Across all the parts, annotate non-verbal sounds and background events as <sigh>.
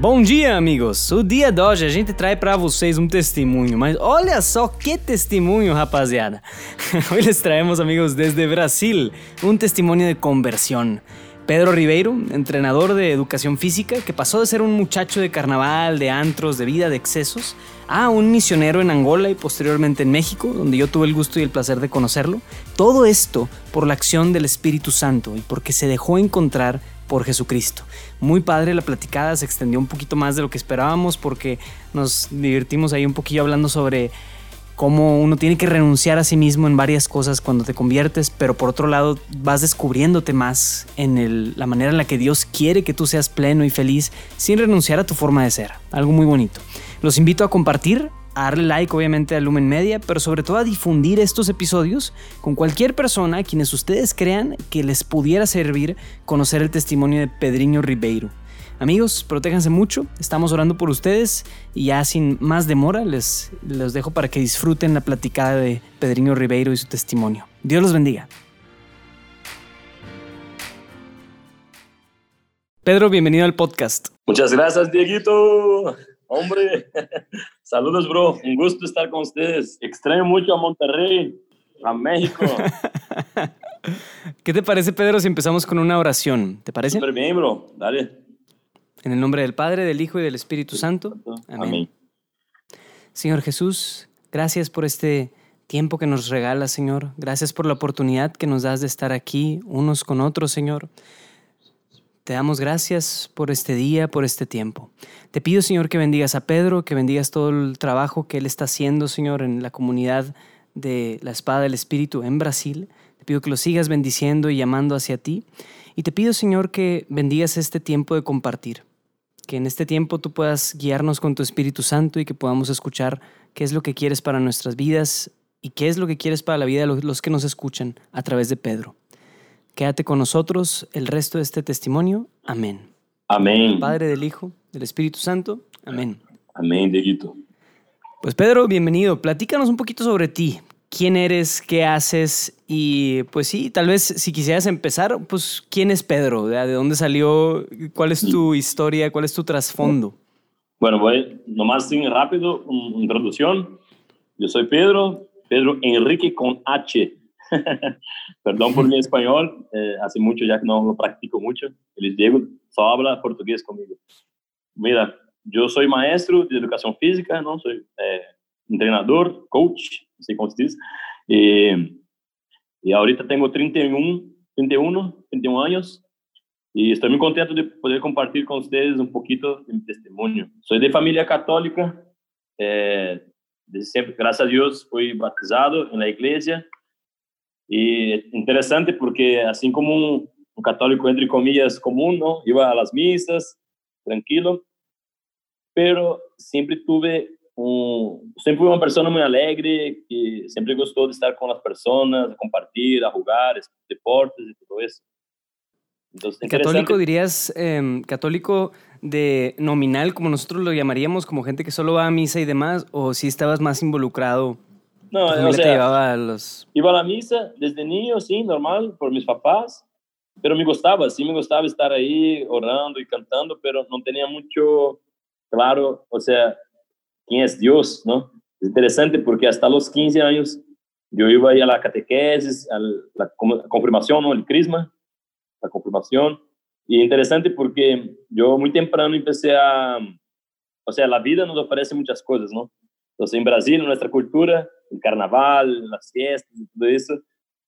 Bom dia, amigos! O dia de hoje a gente traz para vocês um testemunho, mas olha só que testemunho, rapaziada! <laughs> Hoy les traemos, amigos, desde Brasil, un testimonio de conversión. Pedro Ribeiro, entrenador de educación física, que pasó de ser un muchacho de carnaval, de antros, de vida, de excesos, a un misionero en Angola y posteriormente en México, donde yo tuve el gusto y el placer de conocerlo. Todo esto por la acción del Espíritu Santo y porque se dejó encontrar por Jesucristo. Muy padre la platicada, se extendió un poquito más de lo que esperábamos porque nos divertimos ahí un poquillo hablando sobre cómo uno tiene que renunciar a sí mismo en varias cosas cuando te conviertes, pero por otro lado vas descubriéndote más en la manera en la que Dios quiere que tú seas pleno y feliz sin renunciar a tu forma de ser. Algo muy bonito. Los invito a compartir a darle like obviamente a Lumen Media, pero sobre todo a difundir estos episodios con cualquier persona a quienes ustedes crean que les pudiera servir conocer el testimonio de Pedriño Ribeiro. Amigos, protéjanse mucho, estamos orando por ustedes y ya sin más demora les, les dejo para que disfruten la platicada de Pedriño Ribeiro y su testimonio. Dios los bendiga. Pedro, bienvenido al podcast. Muchas gracias, Dieguito. Hombre, <laughs> saludos, bro. Un gusto estar con ustedes. Extraño mucho a Monterrey, a México. <laughs> ¿Qué te parece, Pedro, si empezamos con una oración? ¿Te parece? Súper bien, bro. Dale. En el nombre del Padre, del Hijo y del Espíritu Santo. Amén. Señor Jesús, gracias por este tiempo que nos regalas, Señor. Gracias por la oportunidad que nos das de estar aquí unos con otros, Señor. Te damos gracias por este día, por este tiempo. Te pido, Señor, que bendigas a Pedro, que bendigas todo el trabajo que él está haciendo, Señor, en la comunidad de la Espada del Espíritu en Brasil. Te pido que lo sigas bendiciendo y llamando hacia ti. Y te pido, Señor, que bendigas este tiempo de compartir. Que en este tiempo tú puedas guiarnos con tu Espíritu Santo y que podamos escuchar qué es lo que quieres para nuestras vidas y qué es lo que quieres para la vida de los que nos escuchan a través de Pedro. Quédate con nosotros el resto de este testimonio. Amén. Amén. Padre del Hijo, del Espíritu Santo. Amén. Amén, Dieguito. Pues Pedro, bienvenido. Platícanos un poquito sobre ti. ¿Quién eres? ¿Qué haces? Y pues sí, tal vez si quisieras empezar, pues ¿quién es Pedro? ¿De dónde salió? ¿Cuál es tu historia? ¿Cuál es tu trasfondo? Bueno, voy nomás rápido, una introducción. Yo soy Pedro, Pedro Enrique con H. <laughs> Perdón por mi <laughs> español, eh, hace mucho ya que no lo practico mucho. El Diego solo habla portugués conmigo. Mira, yo soy maestro de educación física, ¿no? Soy eh, entrenador, coach, así como se dice. Y, y ahorita tengo 31, 31, 31 años y estoy muy contento de poder compartir con ustedes un poquito de mi testimonio. Soy de familia católica, eh, desde siempre, gracias a Dios, fui bautizado en la iglesia y interesante porque así como un, católico, entre comillas, común, ¿no? Iba a las misas, tranquilo, pero siempre tuve un, siempre fui una persona muy alegre, que siempre gustó de estar con las personas, de compartir, a jugar, deportes y todo eso. Entonces, católico dirías, em, católico de nominal, como nosotros lo llamaríamos, como gente que solo va a misa y demás, o si estabas más involucrado no, o sea, llevaba a los... Iba a la misa desde niño, sí, normal, por mis papás, pero me gustaba, sí me gustaba estar ahí orando y cantando, pero no tenía mucho claro, o sea, quién es Dios, ¿no? Es interesante porque hasta los 15 años yo iba ahí a la catequesis, a la confirmación, ¿no? El crisma, la confirmación. Y interesante porque yo muy temprano empecé a, o sea, la vida nos ofrece muchas cosas, ¿no? Entonces, en Brasil, en nuestra cultura, el carnaval, las fiestas y todo eso,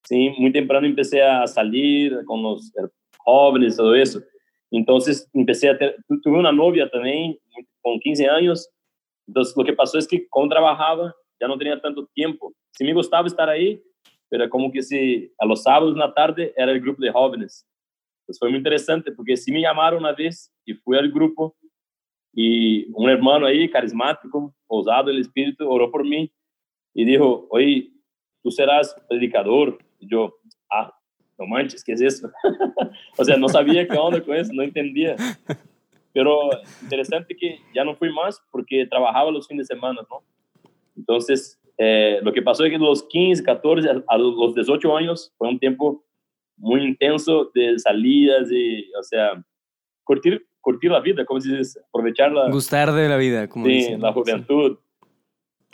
sí, muy temprano empecé a salir con los jóvenes, todo eso. Entonces, empecé a tener, tuve una novia también con 15 años. Entonces, lo que pasó es que cuando trabajaba, ya no tenía tanto tiempo. Sí me gustaba estar ahí, pero como que si a los sábados en la tarde era el grupo de jóvenes. Entonces, fue muy interesante porque sí me llamaron una vez y fui al grupo y un hermano ahí, carismático, ousado el espíritu, oró por mí y dijo, oye, tú serás predicador. Yo, ah, no manches, ¿qué es eso? <laughs> o sea, no sabía qué onda con eso, no entendía. Pero interesante que ya no fui más porque trabajaba los fines de semana, ¿no? Entonces, eh, lo que pasó es que los 15, 14, a los 18 años fue un tiempo muy intenso de salidas y, o sea, curtir curtir la vida, como dices, aprovecharla. Gustar de la vida, como Sí, la juventud.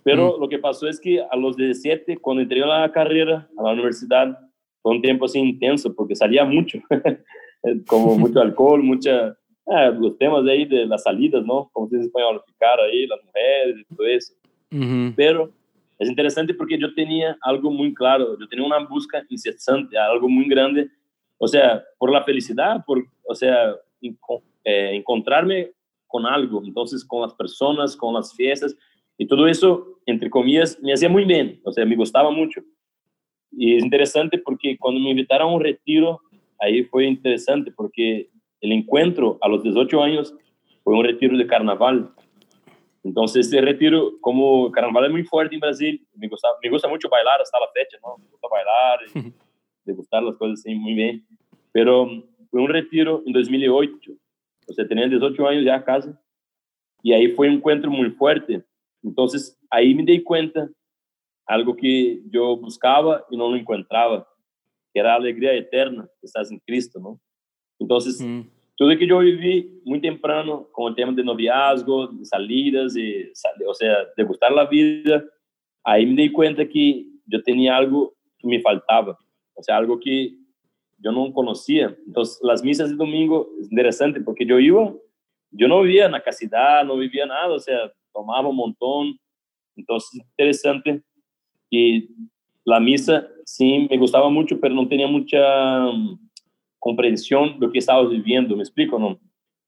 Pero lo que pasó es que a los 17, cuando entré a la carrera, a la universidad, fue un tiempo así intenso porque salía mucho, <laughs> como <laughs> mucho alcohol, mucha, ah, los temas de ahí de las salidas, ¿no? Como se dice español, ficar ahí, las mujeres y todo eso. Pero es interesante porque yo tenía algo muy claro, yo tenía una busca incesante, algo muy grande, o sea, por la felicidad, por, o sea, eh, encontrarme con algo, entonces con las personas, con las fiestas, y todo eso, entre comillas, me hacía muy bien, o sea, me gustaba mucho. Y es interesante porque cuando me invitaron a un retiro, ahí fue interesante porque el encuentro a los 18 años fue un retiro de carnaval. Entonces, este retiro, como carnaval es muy fuerte en Brasil, me gusta, me gusta mucho bailar hasta la fecha, ¿no? Me gusta bailar, y, de gustar las cosas así muy bien. Pero fue un retiro en 2008, o sea, tenía 18 años ya casi, y ahí fue un encuentro muy fuerte. Entonces, ahí me di cuenta algo que yo buscaba y no lo encontraba, que era la alegría eterna que estás en Cristo, ¿no? Entonces, mm. Tudo que eu vivi muito temprano com o tema de noviazgo, de salidas, e, ou seja, de gostar da vida, aí me dei conta que eu tinha algo que me faltava, ou seja, algo que eu não conhecia. Então, as missas de domingo é interessante porque eu ia, eu não vivia na casidade, não vivia nada, ou seja, tomava um montão. Então, é interessante que a missa, sim, me gostava muito, mas não tinha muita compreensão do que estávamos vivendo, me explico, não?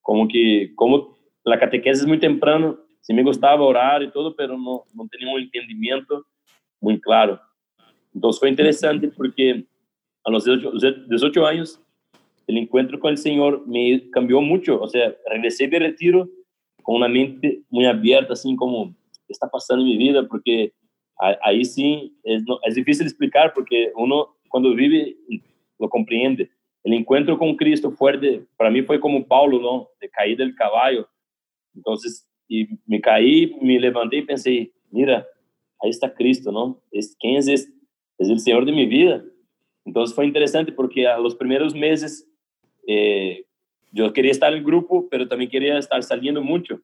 Como que, como a catequese é muito temprano, se me gostava orar e tudo, mas não, não tinha um entendimento muito claro. Então foi interessante porque a los 18 anos, o encontro com o Senhor me cambiou muito, ou seja, regressei de retiro com uma mente muito aberta, assim como, o que está passando em minha vida? Porque aí sim, é, é difícil explicar, porque uno, quando vive, lo compreende el encuentro con Cristo fuerte, para mí fue como Paulo, ¿no? De cair del caballo. Entonces, y me caí, me levanté y pensé, mira, ahí está Cristo, ¿no? Es, ¿Quién es este? Es el Señor de mi vida. Entonces fue interesante porque a los primeros meses eh, yo quería estar en el grupo, pero también quería estar saliendo mucho.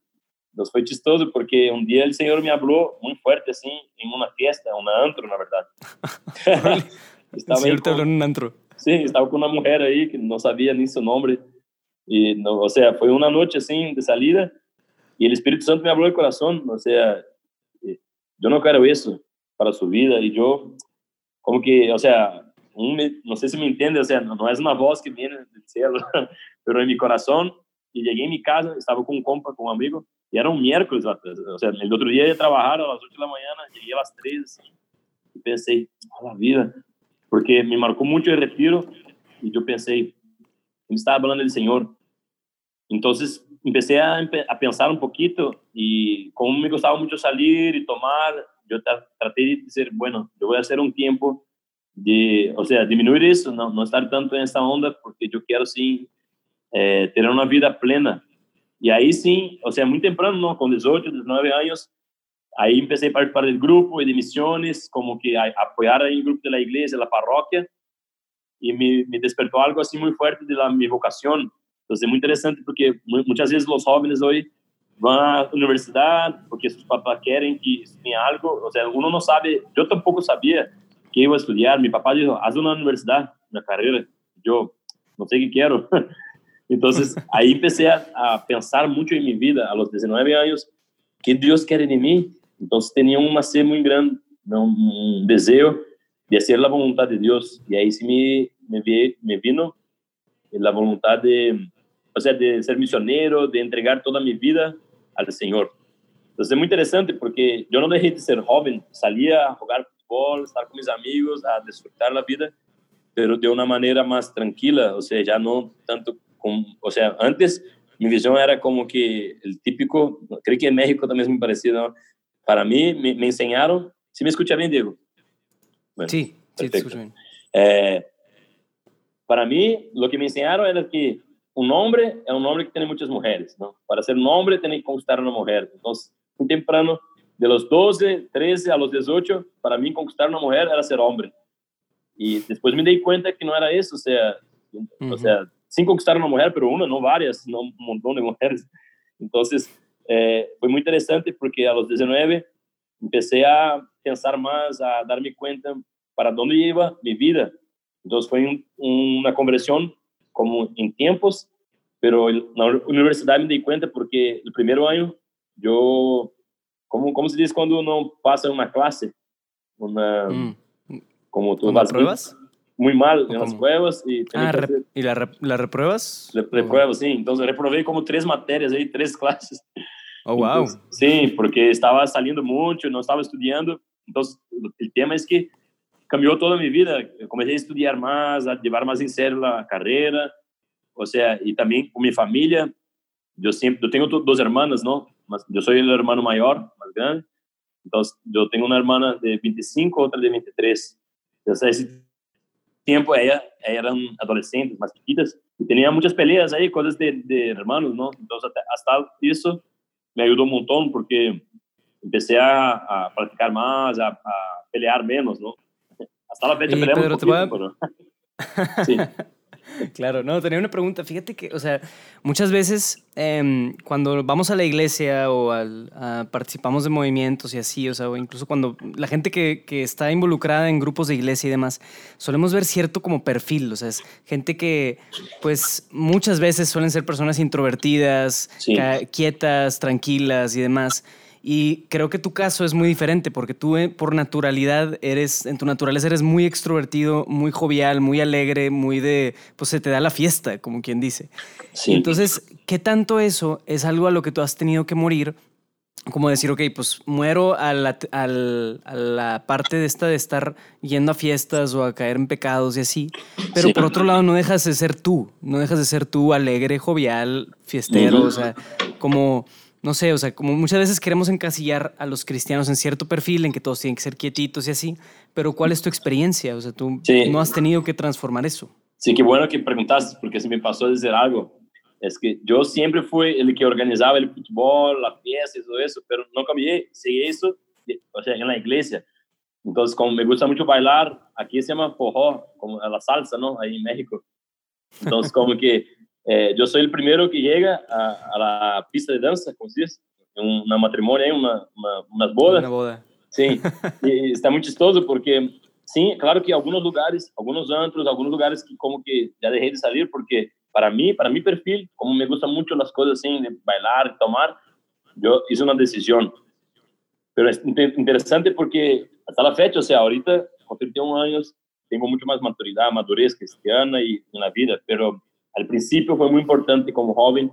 Entonces fue chistoso porque un día el Señor me habló muy fuerte, así, en una fiesta, un antro, la verdad. <laughs> Estaba el Señor te un antro. Sí, estaba con una mujer ahí que no sabía ni su nombre. Y, no, o sea, fue una noche así de salida y el Espíritu Santo me habló del corazón. O sea, eh, yo no quiero eso para su vida. Y yo, como que, o sea, un, no sé si me entiende, o sea, no, es una voz que viene del cielo, <laughs> pero en mi corazón. Y llegué a mi casa, estaba con un compa, con un amigo, y era un miércoles, o sea, el otro día de trabajar a las 8 de la mañana, llegué a las 3 y pensé, a la vida, porque me marcou muito o retiro e eu pensei, ele estava falando do Senhor. Então, comecei a, a, pensar um pouquinho e como me gostava muito sair e tomar, eu tratei de dizer, bueno, eu vou fazer um tempo de, ou seja, diminuir isso, não, não estar tanto nessa onda, porque eu quero sim é, ter uma vida plena. E aí sim, ou seja, muito temprano, não, com 18, 19 anos, Ahí empecé a participar del grupo de misiones, como que a, apoyar ahí el grupo de la iglesia, la parroquia, y me, me despertó algo así muy fuerte de la, mi vocación. Entonces es muy interesante porque muchas veces los jóvenes hoy van a la universidad porque sus papás quieren que estudien algo, o sea, uno no sabe, yo tampoco sabía que iba a estudiar, mi papá dijo, haz una universidad, una carrera, yo no sé qué quiero. <laughs> Entonces ahí empecé a, a pensar mucho en mi vida, a los 19 años, ¿qué Dios quiere de mí? Então, tinha uma sede muito grande, um desejo de fazer a vontade de Deus. E aí se me me, me vino a vontade de, ou seja, de ser missionário, de entregar toda minha vida ao Senhor. Então, é muito interessante porque eu não deixei de ser jovem, saía a jogar estar com meus amigos, a desfrutar a vida, mas de uma maneira mais tranquila, ou seja, já não tanto como, ou seja, antes minha visão era como que o típico, creio que em México também é muito parecido, não? para mí me, me enseñaron, ¿sí me escucha bien, Diego? Bueno, sí, sí, te escucho bien. Eh, para mí, lo que me enseñaron era que un hombre es un hombre que tiene muchas mujeres, ¿no? Para ser un hombre tiene que conquistar a una mujer. Entonces, muy temprano, de los 12, 13 a los 18, para mí conquistar una mujer era ser hombre. Y después me di cuenta que no era eso, o sea, uh -huh. o sea sin conquistar una mujer, pero una, no varias, no un montón de mujeres. Entonces, eh, fue muy interesante porque a los 19 empecé a pensar más, a darme cuenta para dónde iba mi vida. Entonces fue una conversión como en tiempos, pero en la universidad me di cuenta porque el primer año yo, ¿cómo, cómo se dice cuando uno pasa una clase? Una, mm. Como tú vas pruebas? Muy, mal en las pruebas. Y, ah, ¿y la, la repruebas? repruebas, sí. Entonces reprobé como tres materias ahí, tres <laughs> clases. Oh, wow. sí, porque estaba saliendo mucho, no estaba estudiando. Entonces, el tema es que cambió toda mi vida. Comencé a estudiar más, a llevar más en serio la carrera. O sea, y también con mi familia. Yo siempre, yo tengo dos hermanas, ¿no? Yo soy el hermano mayor, más grande. Entonces, yo tengo una hermana de 25, otra de 23. Entonces, ese tiempo ella, eran adolescentes, más chiquitas, y tenía muchas peleas ahí, cosas de, de hermanos, ¿no? Entonces, hasta eso me ayudó un montón porque empecé a, a practicar más, a, a, pelear menos, ¿no? Hasta la fecha peleamos un poquito, pero... <laughs> sí. Claro, no, tenía una pregunta. Fíjate que, o sea, muchas veces em, cuando vamos a la iglesia o al, participamos de movimientos y así, o sea, o incluso cuando la gente que, que, está involucrada en grupos de iglesia y demás, solemos ver cierto como perfil, o sea, es gente que, pues, muchas veces suelen ser personas introvertidas, quietas, tranquilas y demás. Y creo que tu caso es muy diferente porque tú eh, por naturalidad eres, en tu naturaleza eres muy extrovertido, muy jovial, muy alegre, muy de, pues se te da la fiesta, como quien dice. Sí. Entonces, ¿qué tanto eso es algo a lo que tú has tenido que morir? Como decir, ok, pues muero a la, a la parte de esta de estar yendo a fiestas o a caer en pecados y así, pero por otro lado no dejas de ser tú, no dejas de ser tú alegre, jovial, fiestero, o sea, como no sé, o sea, como muchas veces queremos encasillar a los cristianos en cierto perfil, en que todos tienen que ser quietitos y así, pero ¿cuál es tu experiencia? O sea, tú no has tenido que transformar eso. Sí, qué bueno que preguntaste, porque se me pasó a decir algo. Es que yo siempre fui el que organizaba el fútbol, la fiesta y todo eso, pero no cambié, seguí eso, o sea, en la iglesia. Entonces, como me gusta mucho bailar, aquí se llama forró, como la salsa, ¿no? Ahí en México. Entonces, como que eh, yo soy el primero que llega a, la pista de danza, como se dice, en una matrimonio, una, una, unas bodas. Una boda. Sí, y <laughs> está muy chistoso porque, sí, claro que algunos lugares, algunos antros, algunos lugares que como que ya dejé de salir porque para mí, para mi perfil, como me gustan mucho las cosas así, de bailar, tomar, yo hice una decisión. Pero es interesante porque hasta la fecha, o sea, ahorita con 31 años, tengo mucho más maturidad, madurez cristiana y en la vida, pero al principio fue muy importante como joven,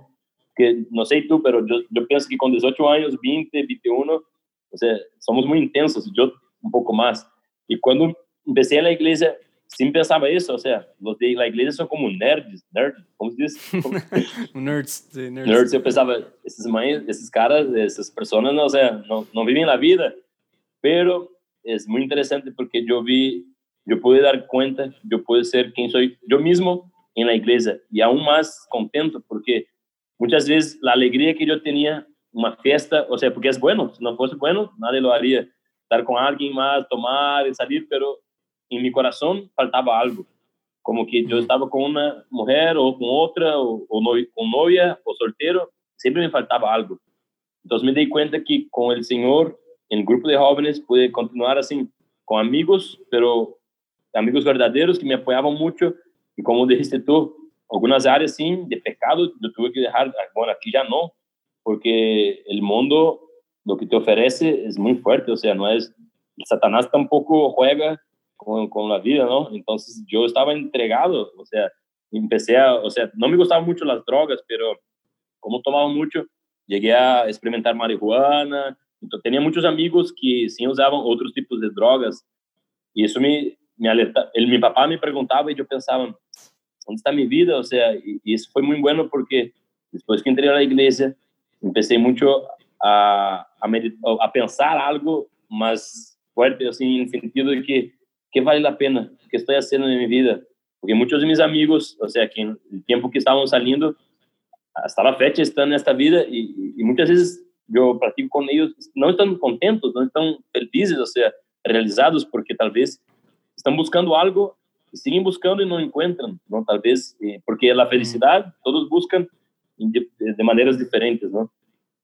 que no sé tú, pero yo, yo pienso que con 18 años, 20, 21, o sea, somos muy intensos, yo un poco más. Y cuando empecé en la iglesia, sí pensaba eso, o sea, los de la iglesia son como nerds, nerds, ¿cómo se dice? <laughs> nerds, nerds. Nerds, yo pensaba, esas, esas caras, esas personas, no, o sea, no, no viven la vida, pero es muy interesante porque yo vi, yo pude dar cuenta, yo pude ser quien soy yo mismo en la iglesia y aún más contento porque muchas veces la alegría que yo tenía, una fiesta, o sea, porque es bueno, si no fuese bueno, nadie lo haría, estar con alguien más, tomar y salir, pero en mi corazón faltaba algo, como que yo estaba con una mujer o con otra, o, o con novia o soltero, siempre me faltaba algo. Entonces me di cuenta que con el Señor, en el grupo de jóvenes, pude continuar así, con amigos, pero amigos verdaderos que me apoyaban mucho y como dijiste tú, algunas áreas sí, de pecado, yo tuve que dejar, bueno, aquí ya no, porque el mundo lo que te ofrece es muy fuerte, o sea, no es, Satanás tampoco juega con, con la vida, ¿no? Entonces yo estaba entregado, o sea, empecé a, o sea, no me gustaban mucho las drogas, pero como tomaba mucho, llegué a experimentar marihuana, entonces, tenía muchos amigos que sí usaban otros tipos de drogas, y eso me, me alerta, el, mi papá me preguntaba y yo pensaba, ¿dónde está mi vida? O sea, y, eso fue muy bueno porque después que entré a la iglesia, empecé mucho a, a, a pensar algo más fuerte, así, en el sentido de que, ¿qué vale la pena? ¿Qué estoy haciendo en mi vida? Porque muchos de mis amigos, o sea, que en el tiempo que estaban saliendo, hasta la fecha están en esta vida y, y muchas veces yo practico con ellos, no están contentos, no están felices, o sea, realizados, porque tal están buscando algo siguen buscando y no encuentran, ¿no? Tal vez, eh, porque la felicidad todos buscan de, maneras diferentes, ¿no?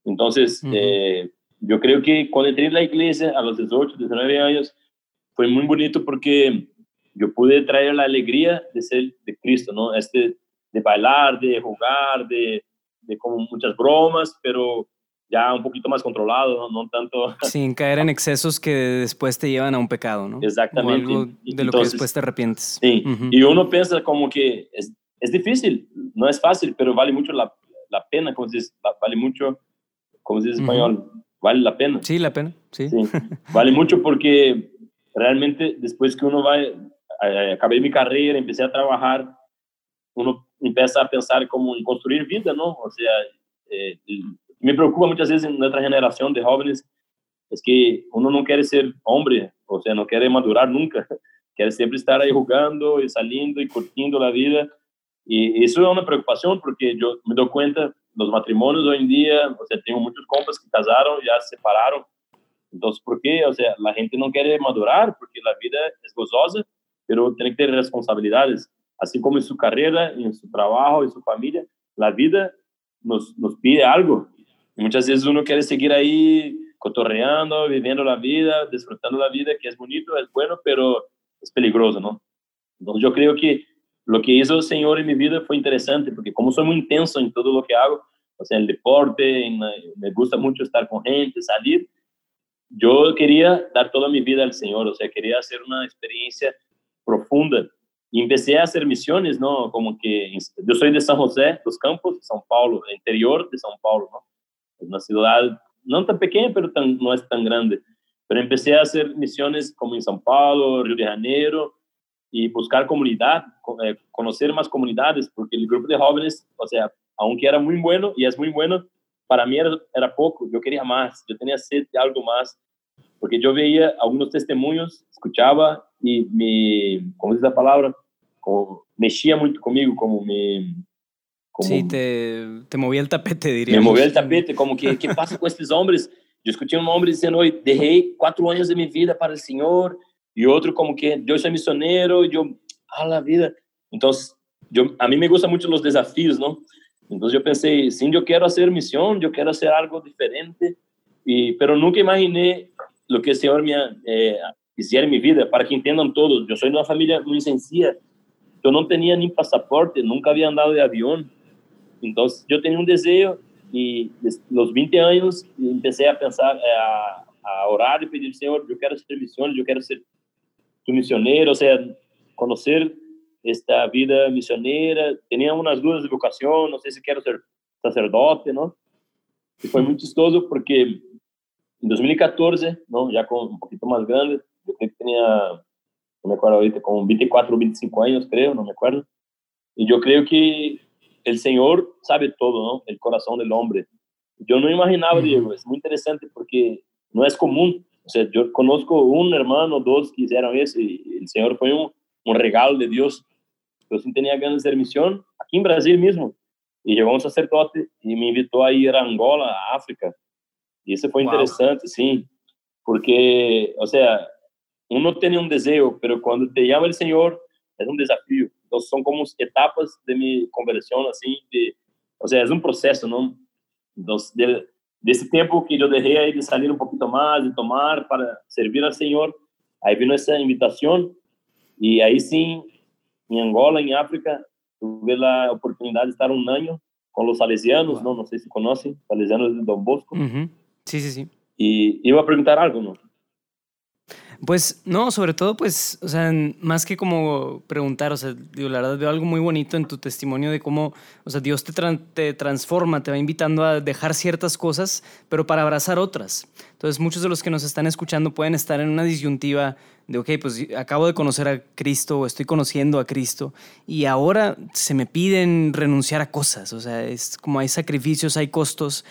Entonces, eh, yo creo que cuando entré en la iglesia a los 18, 19 años, fue muy bonito porque yo pude traer la alegría de ser de Cristo, ¿no? Este, de bailar, de jugar, de, de como muchas bromas, pero ya un poquito más controlado, no, tanto... <laughs> Sin caer en excesos que después te llevan a un pecado, ¿no? Exactamente. de lo que después te arrepientes. Sí, y uno piensa como que es, es, difícil, no es fácil, pero vale mucho la, la pena, como dices, vale mucho, como se dice en español, vale la pena. Sí, la pena, sí. sí. <laughs> Vale mucho porque realmente después que uno va, eh, acabé mi carrera, empecé a trabajar, uno empieza a pensar como en construir vida, ¿no? O sea, eh, me preocupa muchas veces en nuestra generación de jóvenes es que uno no quiere ser hombre, o sea, no quiere madurar nunca, <laughs> quiere siempre estar ahí jugando y saliendo y curtiendo la vida. Y eso es una preocupación porque yo me doy cuenta, los matrimonios hoy en día, o sea, tengo muchos compas que casaron, ya se separaron. Entonces, ¿por qué? O sea, la gente no quiere madurar porque la vida es gozosa, pero tiene que tener responsabilidades. Así como en su carrera, en su trabajo, en su familia, la vida nos, nos pide algo muchas veces uno quiere seguir ahí cotorreando, viviendo la vida, disfrutando la vida, que es bonito, es bueno, pero es peligroso, ¿no? Entonces yo creo que lo que hizo el Señor en mi vida fue interesante, porque como soy muy intenso en todo lo que hago, o sea, el deporte, me gusta mucho estar con gente, salir, yo quería dar toda mi vida al Señor, o sea, quería hacer una experiencia profunda. Y empecé a hacer misiones, ¿no? Como que yo soy de San José, los Campos, São Paulo, interior de São Paulo, ¿no? Una ciudad no tan pequeña, pero no es tan grande. Pero empecé a hacer misiones como en São Paulo, Río de Janeiro, y buscar comunidad, eh, conocer más comunidades, porque el grupo de jóvenes, o sea, aunque era muy bueno y es muy bueno, para mí era, era poco, yo quería más, yo tenía sed de algo más, porque yo veía algunos testimonios, escuchaba y me, ¿cómo es la palabra? Como, mexía mucho conmigo, como me, sí, te, te movía el tapete, diría. Me movía el <laughs> tapete, como que, ¿qué pasa con estos hombres? Yo escuché un hombre diciendo hoy, dejé cuatro años de mi vida para el Señor, y otro como que yo soy misionero, yo, a la vida. Entonces, yo, a mí me gustan mucho los desafíos, ¿no? Entonces yo pensé, sí, yo quiero hacer misión, yo quiero hacer algo diferente, y, pero nunca imaginé lo que el Señor me eh, hiciera en mi vida, para que entiendan todos. Yo soy de una familia muy sencilla, yo no tenía ni pasaporte, nunca había andado de avión, entonces yo tenía un deseo y los 20 años empecé a pensar, eh, a, a orar y pedir, Señor, yo quiero ser misión, yo quiero ser tu misionero, o sea, esta vida misionera. Tenía unas dudas de vocación, no sé si quiero ser sacerdote, ¿no? Y fue muy chistoso porque en 2014, ¿no? Ya con un poquito más grande, yo creo que me acuerdo ahorita, como 24 o 25 años, creo, no me acuerdo. Y yo creo que el Señor sabe todo, ¿no? El corazón del hombre. Yo no imaginaba, Diego, es muy interesante porque no es común. O sea, yo conozco un hermano, dos que hicieron eso y el Señor fue un, un regalo de Dios. Yo sí tenía ganas de hacer misión aquí en Brasil mismo. Y llegó un sacerdote y me invitó a ir a Angola, a África. Y eso fue interesante, sí. Porque, o sea, uno tiene un deseo, pero cuando te llama el Señor, es un desafío. Entonces son como etapas de mi conversión, así, de, o sea, es un proceso, ¿no? Entonces, de, de ese tiempo que yo dejé ahí de salir un poquito más, de tomar para servir al Señor, ahí vino esa invitación y ahí sí, en Angola, en África, tuve la oportunidad de estar un año con los salesianos, ¿no? No sé si conocen, salesianos de Don Bosco. Sí, sí, sí. Y iba a preguntar algo, ¿no? Pues no, sobre todo, pues, o sea, más que como preguntar, o sea, digo, la verdad veo algo muy bonito en tu testimonio de cómo, o sea, Dios te, te transforma, te va invitando a dejar ciertas cosas, pero para abrazar otras. Entonces, muchos de los que nos están escuchando pueden estar en una disyuntiva de, ok, pues acabo de conocer a Cristo o estoy conociendo a Cristo y ahora se me piden renunciar a cosas, o sea, es como hay sacrificios, hay costos.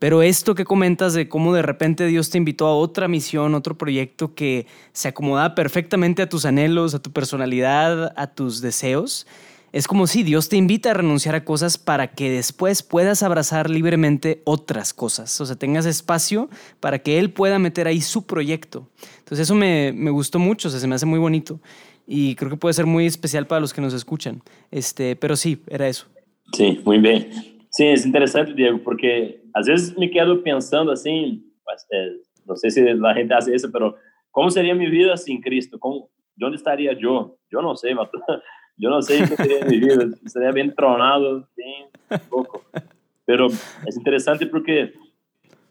Pero esto que comentas de cómo de repente Dios te invitó a otra misión, otro proyecto que se acomoda perfectamente a tus anhelos, a tu personalidad, a tus deseos, es como si Dios te invita a renunciar a cosas para que después puedas abrazar libremente otras cosas. O sea, tengas espacio para que Él pueda meter ahí su proyecto. Entonces eso me, me gustó mucho, o sea, se me hace muy bonito. y creo que puede ser muy especial para los que nos escuchan. Este, pero sí, era eso. Sí, muy bien. Sí, es interesante, Diego, porque a veces me quedo pensando eh, no sé si la gente hace eso, pero ¿cómo sería mi vida sin Cristo? ¿Cómo, ¿Dónde estaría yo? Yo no sé, yo <laughs> no sé qué sería mi vida. Estaría bien tronado, bien poco. Pero es interesante porque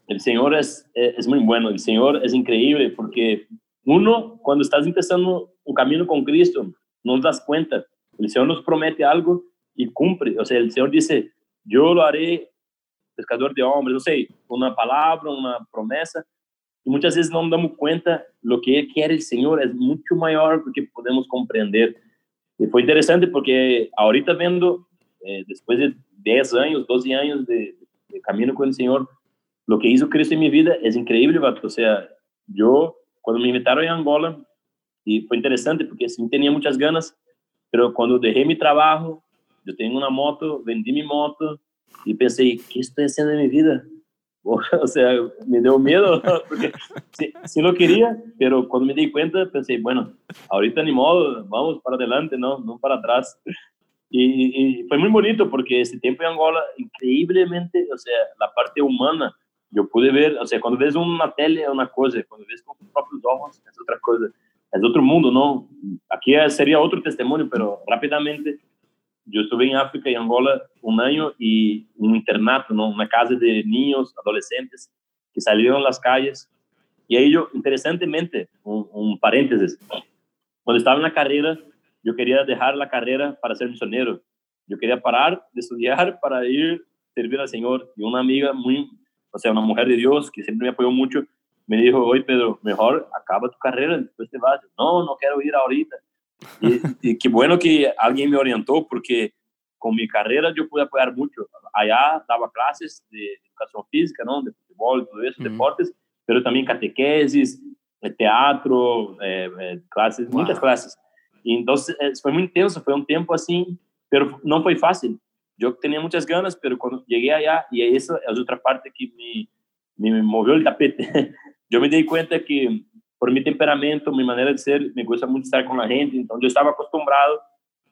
el Señor es, es muy bueno, el Señor es increíble porque uno, cuando estás empezando un camino con Cristo, no das cuenta. El Señor nos promete algo y cumple. O sea, el Señor dice, yo lo haré pescador de hombres, no sé, una palabra, una promesa. Y muchas veces no nos damos cuenta lo que quiere el Señor es mucho mayor que podemos comprender. Y fue interesante porque ahorita viendo, eh, después de 10 años, 12 años de, camino con el Señor, lo que hizo Cristo en mi vida es increíble, O sea, yo, cuando me invitaron a Angola, y fue interesante porque sí tenía muchas ganas, pero cuando dejé mi trabajo, yo tengo una moto, vendí mi moto y pensé, ¿qué estoy haciendo en mi vida? <laughs> O sea, me dio miedo, <laughs> porque sí, sí, lo quería, pero cuando me di cuenta pensé, bueno, ahorita ni modo, vamos para adelante, no, no para atrás. Y, fue muy bonito porque ese tiempo en Angola, increíblemente, o sea, la parte humana, yo pude ver, o sea, cuando ves una tele es una cosa, cuando ves con tus propios ojos es otra cosa, es otro mundo, ¿no? Aquí sería otro testimonio, pero rápidamente, yo estuve en África y Angola un año y un internato, ¿no? Una casa de niños, adolescentes que salieron a las calles. Y ahí yo, interesantemente, un, un paréntesis, cuando estaba en la carrera, yo quería dejar la carrera para ser misionero. Yo quería parar de estudiar <laughs> para ir a servir al Señor. Y una amiga muy, o sea, una mujer de Dios que siempre me apoyó mucho, me dijo, oye Pedro, mejor acaba tu carrera, después te vas. No, no quiero ir ahorita. Y, qué bueno que alguien me orientó porque con mi carrera yo pude apoyar mucho. Allá daba clases de educación física, ¿no? De fútbol, todo eso, deportes, pero también catequesis, teatro, eh, eh, clases, muchas clases. Y entonces eh, fue muy intenso, fue un tiempo así, pero no fue fácil. Yo tenía muchas ganas, pero cuando llegué allá, y eso es otra parte que me, me movió el tapete, <laughs> yo me di cuenta que por mi temperamento, mi manera de ser, me gusta mucho estar con la gente, entonces yo estaba acostumbrado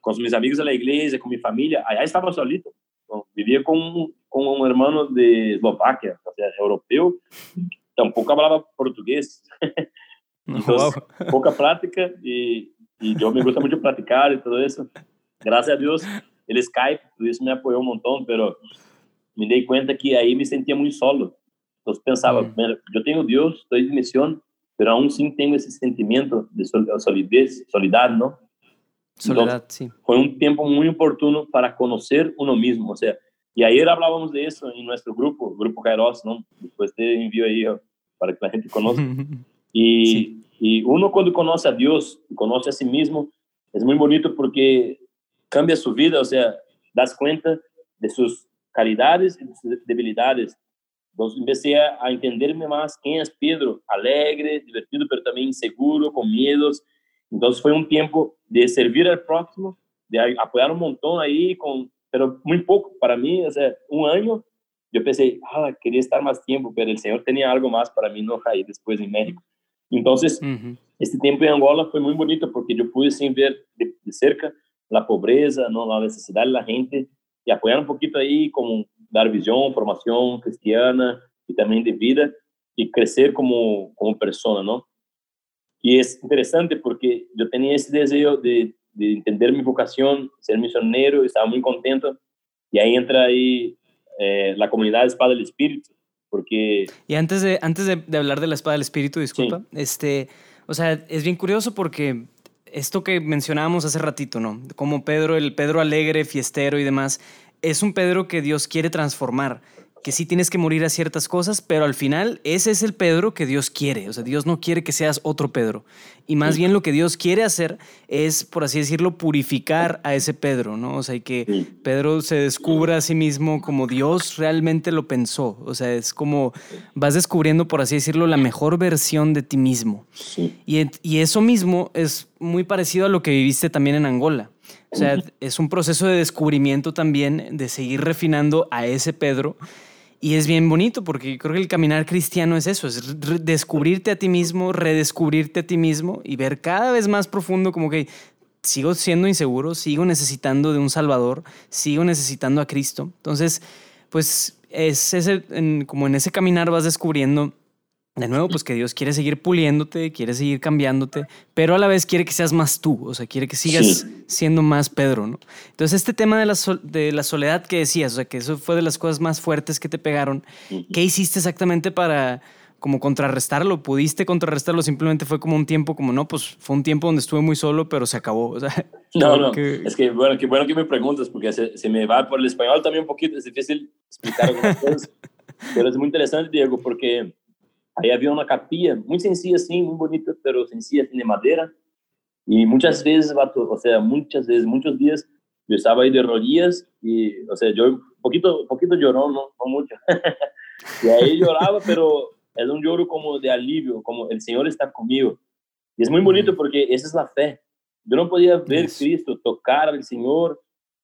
con mis amigos de la iglesia, con mi familia, allá estaba solito, vivía con, con un hermano de Eslovaquia, o sea, europeo, tampoco hablaba portugués. Entonces, poca plática y, y yo me gusta mucho platicar y todo eso. Gracias a Dios, el Skype, eso me apoyó un montón, pero me di cuenta que ahí me sentía muy solo. Entonces pensaba, mm. yo tengo Dios, estoy en misión, pero aún sin tengo ese sentimiento de solidez, soledad, ¿no? Soledad, sí. Fue un tiempo muy oportuno para conocer uno mismo, o sea, y ayer hablábamos de eso en nuestro grupo, Grupo Kairos, ¿no? Después te envío ahí para que la gente conozca. <laughs> Y, y uno cuando conoce a Dios, conoce a sí mismo, es muy bonito porque cambia su vida, o sea, das cuenta de sus calidades y de sus debilidades. Entonces empecé a entenderme más quién es Pedro, alegre, divertido, pero también inseguro, con miedos. Entonces fue un tiempo de servir al próximo, de apoyar un montón ahí, con, pero muy poco para mí, o sea, un año. Yo pensé, ah, quería estar más tiempo, pero el Señor tenía algo más para mí, no ahí después en México. Entonces, este tiempo en Angola fue muy bonito porque yo pude sin ver de, cerca la pobreza, ¿no? la necesidad de la gente y apoyar un poquito ahí, como dar visión, formación cristiana y también de vida y crecer como, como persona, ¿no? Y es interesante porque yo tenía ese deseo de, de entender mi vocación, ser misionero, estaba muy contento y ahí entra ahí eh, la comunidad Espada del Espíritu, porque... Y antes de, antes de, hablar de la espada del espíritu, disculpa, este, o sea, es bien curioso porque esto que mencionábamos hace ratito, ¿no? Como Pedro, el Pedro alegre, fiestero y demás, es un Pedro que Dios quiere transformar que sí tienes que morir a ciertas cosas, pero al final ese es el Pedro que Dios quiere. O sea, Dios no quiere que seas otro Pedro. Y más bien lo que Dios quiere hacer es, por así decirlo, purificar a ese Pedro, ¿no? O sea, y que Pedro se descubra a sí mismo como Dios realmente lo pensó. O sea, es como vas descubriendo, por así decirlo, la mejor versión de ti mismo. Y, y eso mismo es muy parecido a lo que viviste también en Angola. O sea, es un proceso de descubrimiento también, de seguir refinando a ese Pedro y es bien bonito porque creo que el caminar cristiano es eso, es descubrirte a ti mismo, redescubrirte a ti mismo y ver cada vez más profundo como que sigo siendo inseguro, sigo necesitando de un Salvador, sigo necesitando a Cristo. Entonces, pues es ese, como en ese caminar vas descubriendo de nuevo, pues que Dios quiere seguir puliéndote, quiere seguir cambiándote, pero a la vez quiere que seas más tú, o sea, quiere que sigas siendo más Pedro, ¿no? Entonces, este tema de la, de la soledad que decías, o sea, que eso fue de las cosas más fuertes que te pegaron, ¿qué hiciste exactamente para, como contrarrestarlo? ¿Pudiste contrarrestarlo? Simplemente fue como un tiempo, como no, pues fue un tiempo donde estuve muy solo, pero se acabó. O sea, <laughs> no, no, es que bueno, que bueno que me preguntas, porque se, me va por el español también un poquito, es difícil explicar algunas cosas, <laughs> pero es muy interesante, Diego, porque ahí había una capilla muy sencilla, sí, muy bonita, pero sencilla, de madera, y muchas veces, o sea, muchas veces, muchos días, yo estaba ahí de rodillas y, o sea, yo un poquito, poquito lloró, no, no mucho. <laughs> y ahí lloraba, pero es un lloro como de alivio, como el Señor está conmigo. Y es muy bonito porque esa es la fe. Yo no podía ver a Cristo, tocar al Señor.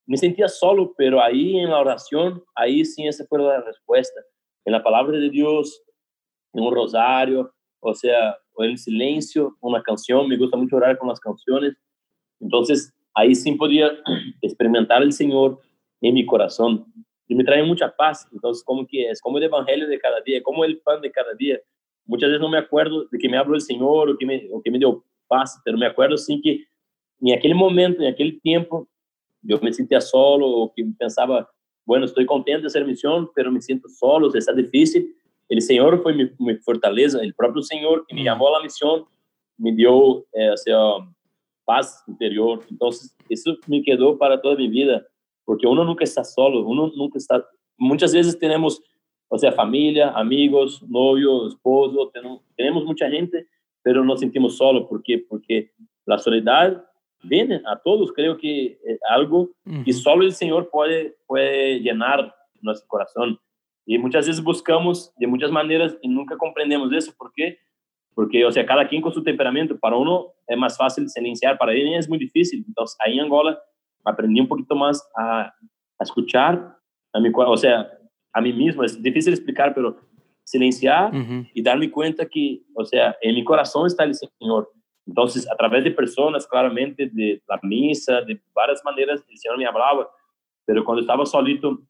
Me sentía solo, pero ahí en la oración, ahí sí esa fue la respuesta. En la palabra de en un rosario, o sea, o en silencio, una canción. Me gusta mucho orar con las canciones. Entonces, ahí sí podía <clears throat> experimentar el Señor en mi corazón y me trae mucha paz. Entonces, como que es como el evangelio de cada día, como el pan de cada día. Muchas veces no me acuerdo de que me habló el Señor o que me, o que me dio paz, pero me acuerdo sí que en aquel momento, en aquel tiempo, yo me sentía solo o que pensaba, bueno, estoy contento de hacer misión, pero me siento solo, está difícil. El Señor fue mi, mi fortaleza, el propio Señor que me mm. llamó a la misión, me dio eh, o sea, paz interior. Entonces, eso me quedó para toda mi vida porque uno nunca está solo, uno nunca está, muchas veces tenemos, o sea, familia, amigos, novio, esposo, tenemos, mucha gente, pero nos sentimos solos, ¿por qué? Porque la soledad viene a todos, creo que es algo que solo el Señor puede, puede llenar nuestro corazón. Y muchas veces buscamos de muchas maneras y nunca comprendemos eso. ¿Por qué? Porque, o sea, cada quien con su temperamento. Para uno es más fácil silenciar, para él es muy difícil. Entonces, ahí en Angola aprendí un poquito más a, escuchar a mi, o sea, a mí mismo. Es difícil explicar, pero silenciar y darme cuenta que, o sea, en mi corazón está el Señor. Entonces, a través de personas, claramente, de la misa, de varias maneras, el Señor me hablaba. Pero cuando estaba solito,